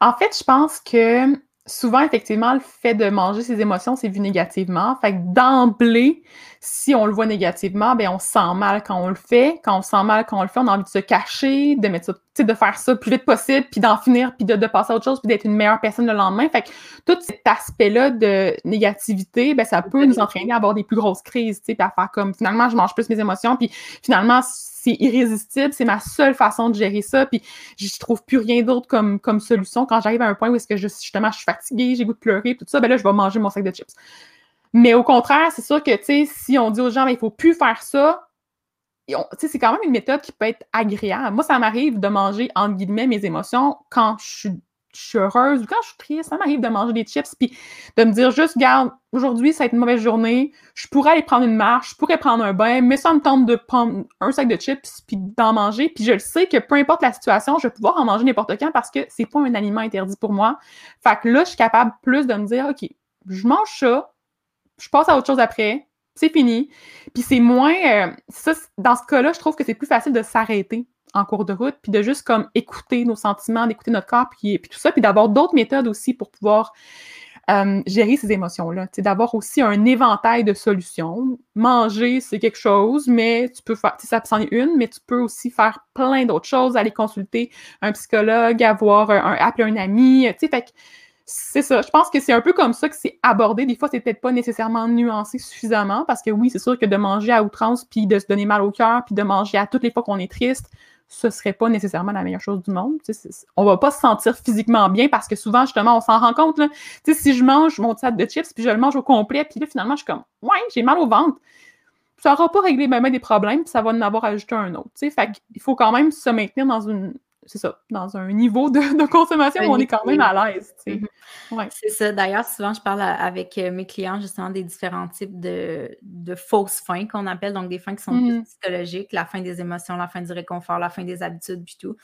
En fait, je pense que souvent, effectivement, le fait de manger ses émotions, c'est vu négativement. Fait que d'emblée, si on le voit négativement, ben on se sent mal quand on le fait. Quand on se sent mal quand on le fait, on a envie de se cacher, de mettre ça, de faire ça le plus vite possible, puis d'en finir, puis de, de, passer à autre chose, puis d'être une meilleure personne le lendemain. Fait que tout cet aspect-là de négativité, ben ça peut nous entraîner à avoir des plus grosses crises, tu sais, puis à faire comme finalement je mange plus mes émotions, puis finalement c'est irrésistible, c'est ma seule façon de gérer ça, puis je trouve plus rien d'autre comme, comme solution. Quand j'arrive à un point où est-ce que je, justement je suis fatiguée, j'ai goût de pleurer, tout ça, ben là, je vais manger mon sac de chips. Mais au contraire, c'est sûr que, tu sais, si on dit aux gens, il faut plus faire ça, c'est quand même une méthode qui peut être agréable. Moi, ça m'arrive de manger, entre guillemets, mes émotions quand je suis je suis heureuse ou quand je suis triste, ça m'arrive de manger des chips puis de me dire juste, garde, aujourd'hui, ça va être une mauvaise journée, je pourrais aller prendre une marche, je pourrais prendre un bain, mais ça me tente de prendre un sac de chips puis d'en manger. Puis je le sais que peu importe la situation, je vais pouvoir en manger n'importe quand parce que c'est pas un aliment interdit pour moi. Fait que là, je suis capable plus de me dire, OK, je mange ça, je passe à autre chose après, c'est fini. Puis c'est moins. Euh, ça, dans ce cas-là, je trouve que c'est plus facile de s'arrêter en cours de route, puis de juste comme écouter nos sentiments, d'écouter notre corps, puis, tout ça, puis d'avoir d'autres méthodes aussi pour pouvoir euh, gérer ces émotions-là. D'avoir aussi un éventail de solutions. Manger, c'est quelque chose, mais tu peux faire, ça c'en est une, mais tu peux aussi faire plein d'autres choses, aller consulter un psychologue, avoir un, appeler un ami, tu sais, fait que c'est ça. Je pense que c'est un peu comme ça que c'est abordé. Des fois, c'est peut-être pas nécessairement nuancé suffisamment parce que oui, c'est sûr que de manger à outrance puis de se donner mal au cœur puis de manger à toutes les fois qu'on est triste, ce serait pas nécessairement la meilleure chose du monde. on va pas se sentir physiquement bien parce que souvent, justement, on s'en rend compte. Si je mange mon sac de chips puis je le mange au complet, puis là, finalement, je suis comme Ouais, j'ai mal au ventre. Ça n'aura pas réglé même des problèmes, puis ça va en avoir ajouté un autre. Fait il faut quand même se maintenir dans une c'est ça, dans un niveau de, consommation où on est quand même à l'aise. Mhm. C'est ça. D'ailleurs, souvent, je parle avec euh, mes clients justement des différents types de, fausses fins qu'on appelle, donc des fins qui sont plus mhm. psychologiques, la fin des émotions, la fin du réconfort, la fin des habitudes, puis tout.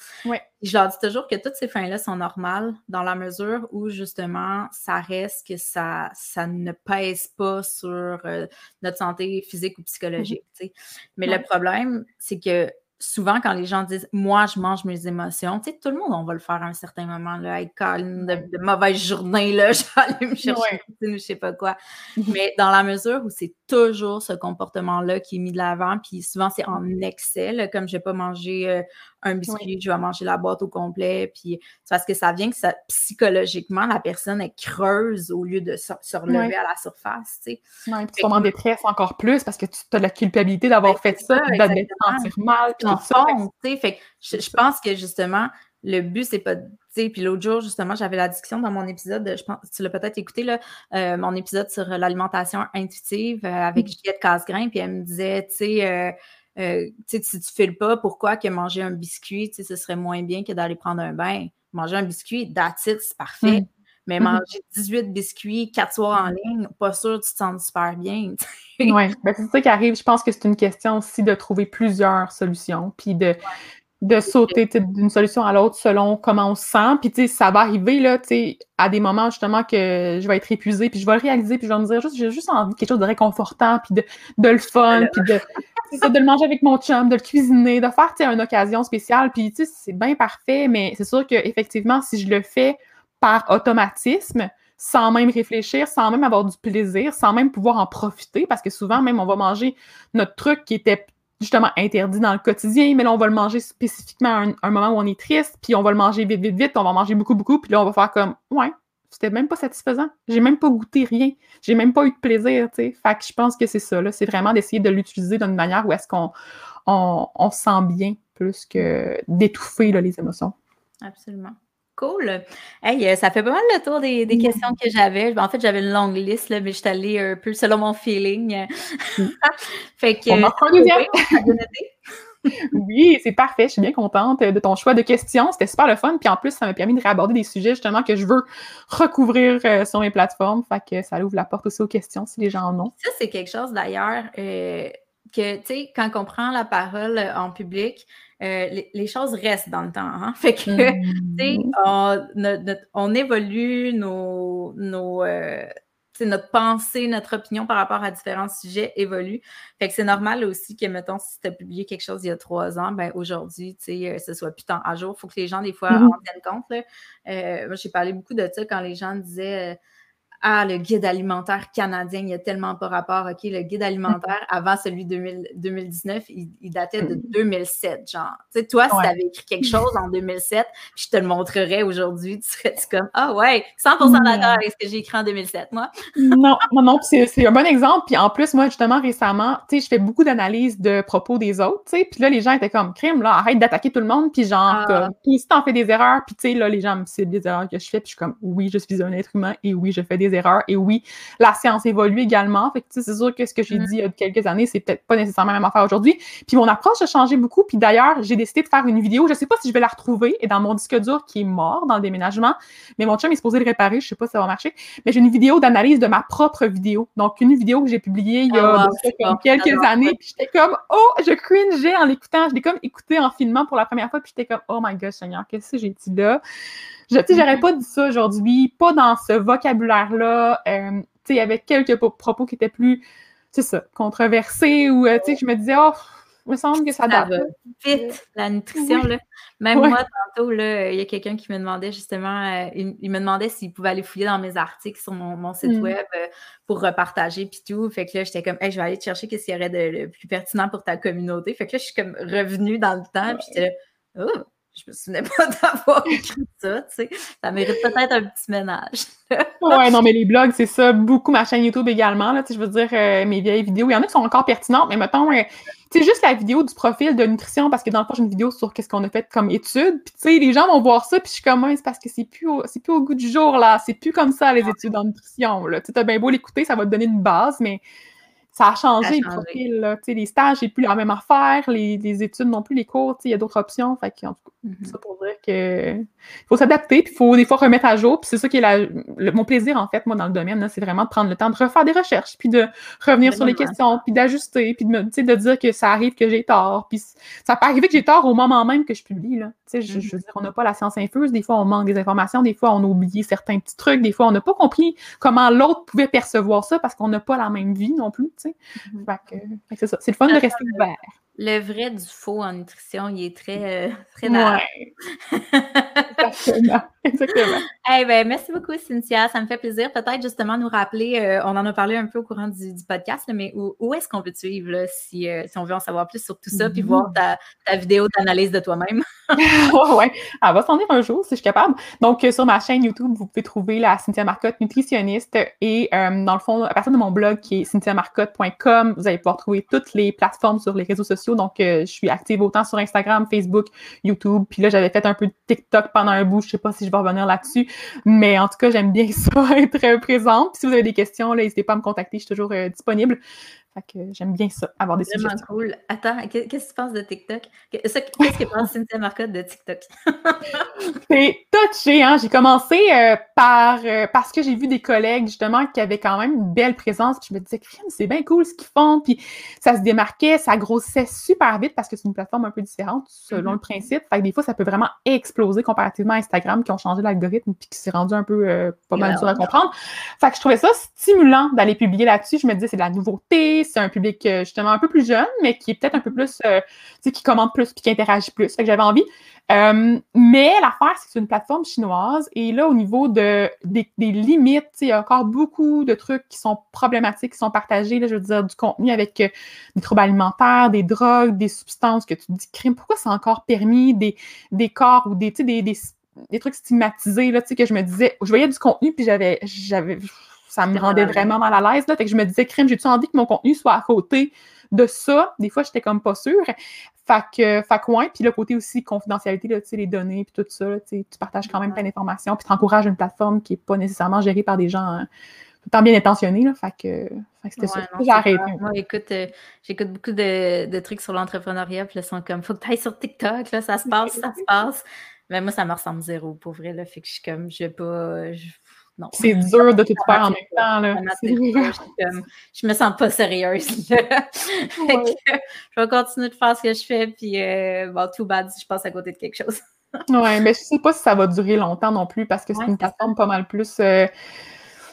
Je leur dis toujours que toutes ces fins-là sont normales dans la mesure où justement, ça reste que ça, ça ne pèse pas sur euh, notre santé physique ou psychologique. Mhm. Mais le problème, c'est que souvent, quand les gens disent Moi, je mange mes émotions, tu sais, tout le monde, on va le faire à un certain moment, là, être calme, de, de mauvaise journée, là, j'allais me chercher, je sais pas quoi. Mais dans la mesure où c'est toujours ce comportement-là qui est mis de l'avant, puis souvent, c'est en excès, comme je vais pas manger euh, un biscuit, je vais manger la boîte au complet, puis c'est parce que ça vient que ça, psychologiquement, la personne est creuse au lieu de se, relever à la surface, tu sais. Ouais, puis tu en détresse encore plus parce que tu as la culpabilité d'avoir fait ça, puis de te sentir mal, fait je, pense que justement, le but, c'est pas. sais, puis l'autre jour, justement, j'avais la discussion dans mon épisode, je pense, tu l'as peut-être écouté, là, euh, mon épisode sur l'alimentation intuitive avec mm. Juliette Casgrain, puis elle me disait, tu sais, euh, si tu ne files pas, pourquoi que manger un biscuit, ce serait moins bien que d'aller prendre un bain? Manger un biscuit, that's it, c'est parfait. Mm. Mais mm-hmm. manger 18 biscuits, 4 soirs en ligne, pas sûr que tu te sens super bien. oui, ben, c'est ça qui arrive. Je pense que c'est une question aussi de trouver plusieurs solutions, puis de, de sauter d'une solution à l'autre selon comment on se sent. Puis, tu sais, ça va arriver, là, tu sais, à des moments, justement, que je vais être épuisée, puis je vais le réaliser, puis je vais me dire, juste, j'ai juste envie de quelque chose de réconfortant, puis de, de le fun, puis de, de le manger avec mon chum, de le cuisiner, de faire, tu sais, une occasion spéciale. Puis, tu sais, c'est bien parfait, mais c'est sûr qu'effectivement, si je le fais par automatisme, sans même réfléchir, sans même avoir du plaisir, sans même pouvoir en profiter, parce que souvent, même, on va manger notre truc qui était justement interdit dans le quotidien, mais là, on va le manger spécifiquement à un, moment où on est triste, puis on va le manger vite, vite, vite, on va manger beaucoup, beaucoup, puis là, on va faire comme, ouais, c'était même pas satisfaisant. J'ai même pas goûté rien. J'ai même pas eu de plaisir, tu sais. Fait que je pense que c'est ça, là. C'est vraiment d'essayer de l'utiliser d'une manière où est-ce qu'on on, sent bien plus que d'étouffer les émotions. Absolument. Cool. Hey, euh, ça fait pas mal le tour des, questions que j'avais. En fait, j'avais une longue liste, là, mais je suis allée un peu selon mon feeling. fait que. oui, c'est parfait. Je suis bien contente de ton choix de questions. C'était super le fun. Puis en plus, ça m'a permis de réaborder des sujets justement que je veux recouvrir euh, sur mes plateformes. Fait que ça ouvre la porte aussi aux questions si les gens en ont. Ça, c'est quelque chose d'ailleurs euh, que, tu sais, quand on prend la parole en public, euh, les, choses restent dans le temps. Hein? Fait que, mm-hmm. on, évolue nos, nos euh, notre pensée, notre opinion par rapport à différents sujets évolue. Fait que c'est normal aussi que, mettons, si tu as publié quelque chose il y a trois ans, ben aujourd'hui, tu sais, euh, ce soit plus tant à jour. Il faut que les gens, des fois, mm-hmm. en tiennent compte. moi, j'ai parlé beaucoup de ça quand les gens disaient ah, le guide alimentaire canadien, il n'y a tellement pas rapport. OK, le guide alimentaire, avant celui de 2019, il, datait de 2007, mm. genre. Tu sais, toi, si tu avais écrit quelque chose en 2007, puis je te le montrerais aujourd'hui, tu serais comme, ah ouais, 100% d'accord avec ce que j'ai écrit en 2007, moi. non, non, non, c'est un bon exemple. Puis en plus, moi, justement, récemment, tu sais, je fais beaucoup d'analyses de propos des autres, tu sais, puis là, les gens étaient comme, crime, là, arrête d'attaquer tout le monde, puis genre, ah. comme, si t'en fais des erreurs, puis tu sais, là, les gens me citent des erreurs que je fais, puis je suis comme, oui, je suis un être humain, et oui, je fais des erreurs. Et oui, la science évolue également. Fait que, c'est sûr que ce que j'ai mm-hmm. dit il y a quelques années, c'est peut-être pas nécessairement la même affaire aujourd'hui. Puis mon approche a changé beaucoup. Puis d'ailleurs, j'ai décidé de faire une vidéo. Je sais pas si je vais la retrouver. Et dans mon disque dur qui est mort dans le déménagement. Mais mon chum est supposé le réparer. Je sais pas si ça va marcher. Mais j'ai une vidéo d'analyse de ma propre vidéo. Donc, une vidéo que j'ai publiée il y a ah, quelques années. Puis j'étais comme, oh, je cringeais en l'écoutant. Je l'ai comme écouté en filmant pour la première fois. Puis j'étais comme, oh my god, Seigneur, qu'est-ce que j'ai dit là? Je n'aurais pas dit ça aujourd'hui, pas dans ce vocabulaire-là. Euh, il y avait quelques propos qui étaient plus, c'est ça, controversés ou, euh, tu sais, je me disais, oh, il me semble que ça, ça va vite, la nutrition, là. Même moi, tantôt, là, il y a quelqu'un qui me demandait justement, euh, il, me demandait s'il pouvait aller fouiller dans mes articles sur mon, site mm. web pour repartager puis tout. Fait que là, j'étais comme, hey, je vais aller te chercher qu'est-ce qu'il y aurait de, plus pertinent pour ta communauté. Fait que là, je suis comme revenue dans le temps, puis j'étais là, oh, je me souvenais pas d'avoir écrit ça, tu sais. Ça mérite peut-être un petit ménage. ouais, non, mais les blogs, c'est ça. Beaucoup ma chaîne YouTube également, là, tu sais, je veux dire, euh, mes vieilles vidéos. Il y en a qui sont encore pertinentes, mais mettons, euh, tu sais, juste la vidéo du profil de nutrition, parce que dans le fond, j'ai une vidéo sur qu'est-ce qu'on a fait comme études. Puis, tu sais, les gens vont voir ça, puis je suis comme, c'est parce que c'est plus, au, c'est plus au goût du jour, là. C'est plus comme ça, les études en nutrition, là. Tu sais, t'as bien beau l'écouter, ça va te donner une base, mais ça a changé, le profil. Les stages, c'est plus la même affaire. Les, les études non plus, les cours, il y a d'autres options. Fait en tout cas, mm-hmm. ça pour dire que faut s'adapter, puis il faut des fois remettre à jour. Puis c'est ça qui est la, mon plaisir, en fait, moi, dans le domaine, c'est vraiment de prendre le temps de refaire des recherches, puis de revenir sur les questions, puis d'ajuster, puis de, me, de dire que ça arrive que j'ai tort. Puis ça peut arriver que j'ai tort au moment même que je publie. Là. Je, je, veux dire, on n'a pas la science infuse. Des fois, on manque des informations. Des fois, on a oublié certains petits trucs. Des fois, on n'a pas compris comment l'autre pouvait percevoir ça parce qu'on n'a pas la même vie non plus. Mm-hmm. c'est ça. C'est le fun de rester ouvert le vrai du faux en nutrition, il est très, euh, très ouais. Exactement. Exactement. ben, merci beaucoup, Cynthia. Ça me fait plaisir. Peut-être justement nous rappeler, euh, on en a parlé un peu au courant du, podcast, mais où, est-ce qu'on peut te suivre là, si, euh, si, on veut en savoir plus sur tout ça, puis voir ta, ta vidéo d'analyse de toi-même? ouais, elle va s'en ir un jour si je suis capable. Donc, sur ma chaîne YouTube, vous pouvez trouver la Cynthia Marcotte nutritionniste et dans le fond, à partir de mon blog qui est cynthiamarcotte.com, vous allez pouvoir trouver toutes les plateformes sur les réseaux sociaux. Donc, je suis active autant sur Instagram, Facebook, YouTube. Puis là, j'avais fait un peu de TikTok pendant un bout. Je sais pas si je vais revenir là-dessus. Mais en tout cas, j'aime bien ça, être présente. Puis si vous avez des questions, n'hésitez pas à me contacter. Je suis toujours disponible. Fait que j'aime bien ça, avoir des Vraiment cool. Attends, qu'est-ce que tu penses de TikTok? Qu'est-ce que pense Cynthia Marcotte de TikTok? c'est touché, hein? J'ai commencé euh, par euh, parce que j'ai vu des collègues justement qui avaient quand même une belle présence. Puis je me disais, c'est bien cool ce qu'ils font. Puis ça se démarquait, ça grossissait super vite parce que c'est une plateforme un peu différente selon mm-hmm. le principe. Fait que des fois, ça peut vraiment exploser comparativement à Instagram qui ont changé l'algorithme puis qui s'est rendu un peu euh, pas mal dur à comprendre. Fait que je trouvais ça stimulant d'aller publier là-dessus. Je me disais, c'est de la nouveauté c'est un public euh, justement un peu plus jeune, mais qui est peut-être un peu plus, euh, tu sais, qui commente plus puis qui interagit plus. Fait que j'avais envie. Euh, mais l'affaire, c'est que c'est une plateforme chinoise. Et là, au niveau de, des, limites, il y a encore beaucoup de trucs qui sont problématiques, qui sont partagés. Là, je veux dire, du contenu avec des troubles alimentaires, des drogues, des substances que tu dis, crime, pourquoi c'est encore permis, des, des corps ou des, des, des, des trucs stigmatisés, là, que je me disais, je voyais du contenu, puis j'avais, j'avais, ça me rendait vraiment mal à l'aise. Là. Fait que je me disais, crime, j'ai-tu envie que mon contenu soit à côté de ça? Des fois, j'étais comme pas sûre. Fait que, fait que Puis le côté aussi confidentialité, là, les données, puis tout ça, tu partages quand même plein d'informations, puis tu encourages une plateforme qui n'est pas nécessairement gérée par des gens hein, tout le temps bien intentionnés. Là. Fait que, c'était ça. J'ai arrêté. Moi, écoute, euh, j'écoute beaucoup de, trucs sur l'entrepreneuriat, puis là, ils sont comme, faut que tu ailles sur TikTok, là, ça se passe, ça se passe. Mais moi, ça me ressemble zéro, pour vrai, là. Fait que je suis comme, je vais pas. C'est dur de tout faire en même temps. Là. Je, me sens pas sérieuse. je vais continuer de faire ce que je fais, puis euh, bon, tout bad je passe à côté de quelque chose. oui, mais je sais pas si ça va durer longtemps non plus parce que c'est une plateforme pas mal plus. Euh,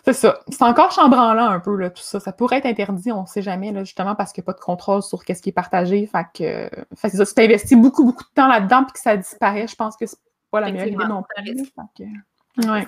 c'est ça. C'est encore chambranlant un peu, là, tout ça. Ça pourrait être interdit, on ne sait jamais, là, justement, parce qu'il n'y a pas de contrôle sur ce qui est partagé. Fait que, fait ça. Tu t'investis beaucoup, beaucoup de temps là-dedans, puis que ça disparaît, je pense que c'est pas la meilleure idée non plus. ouais.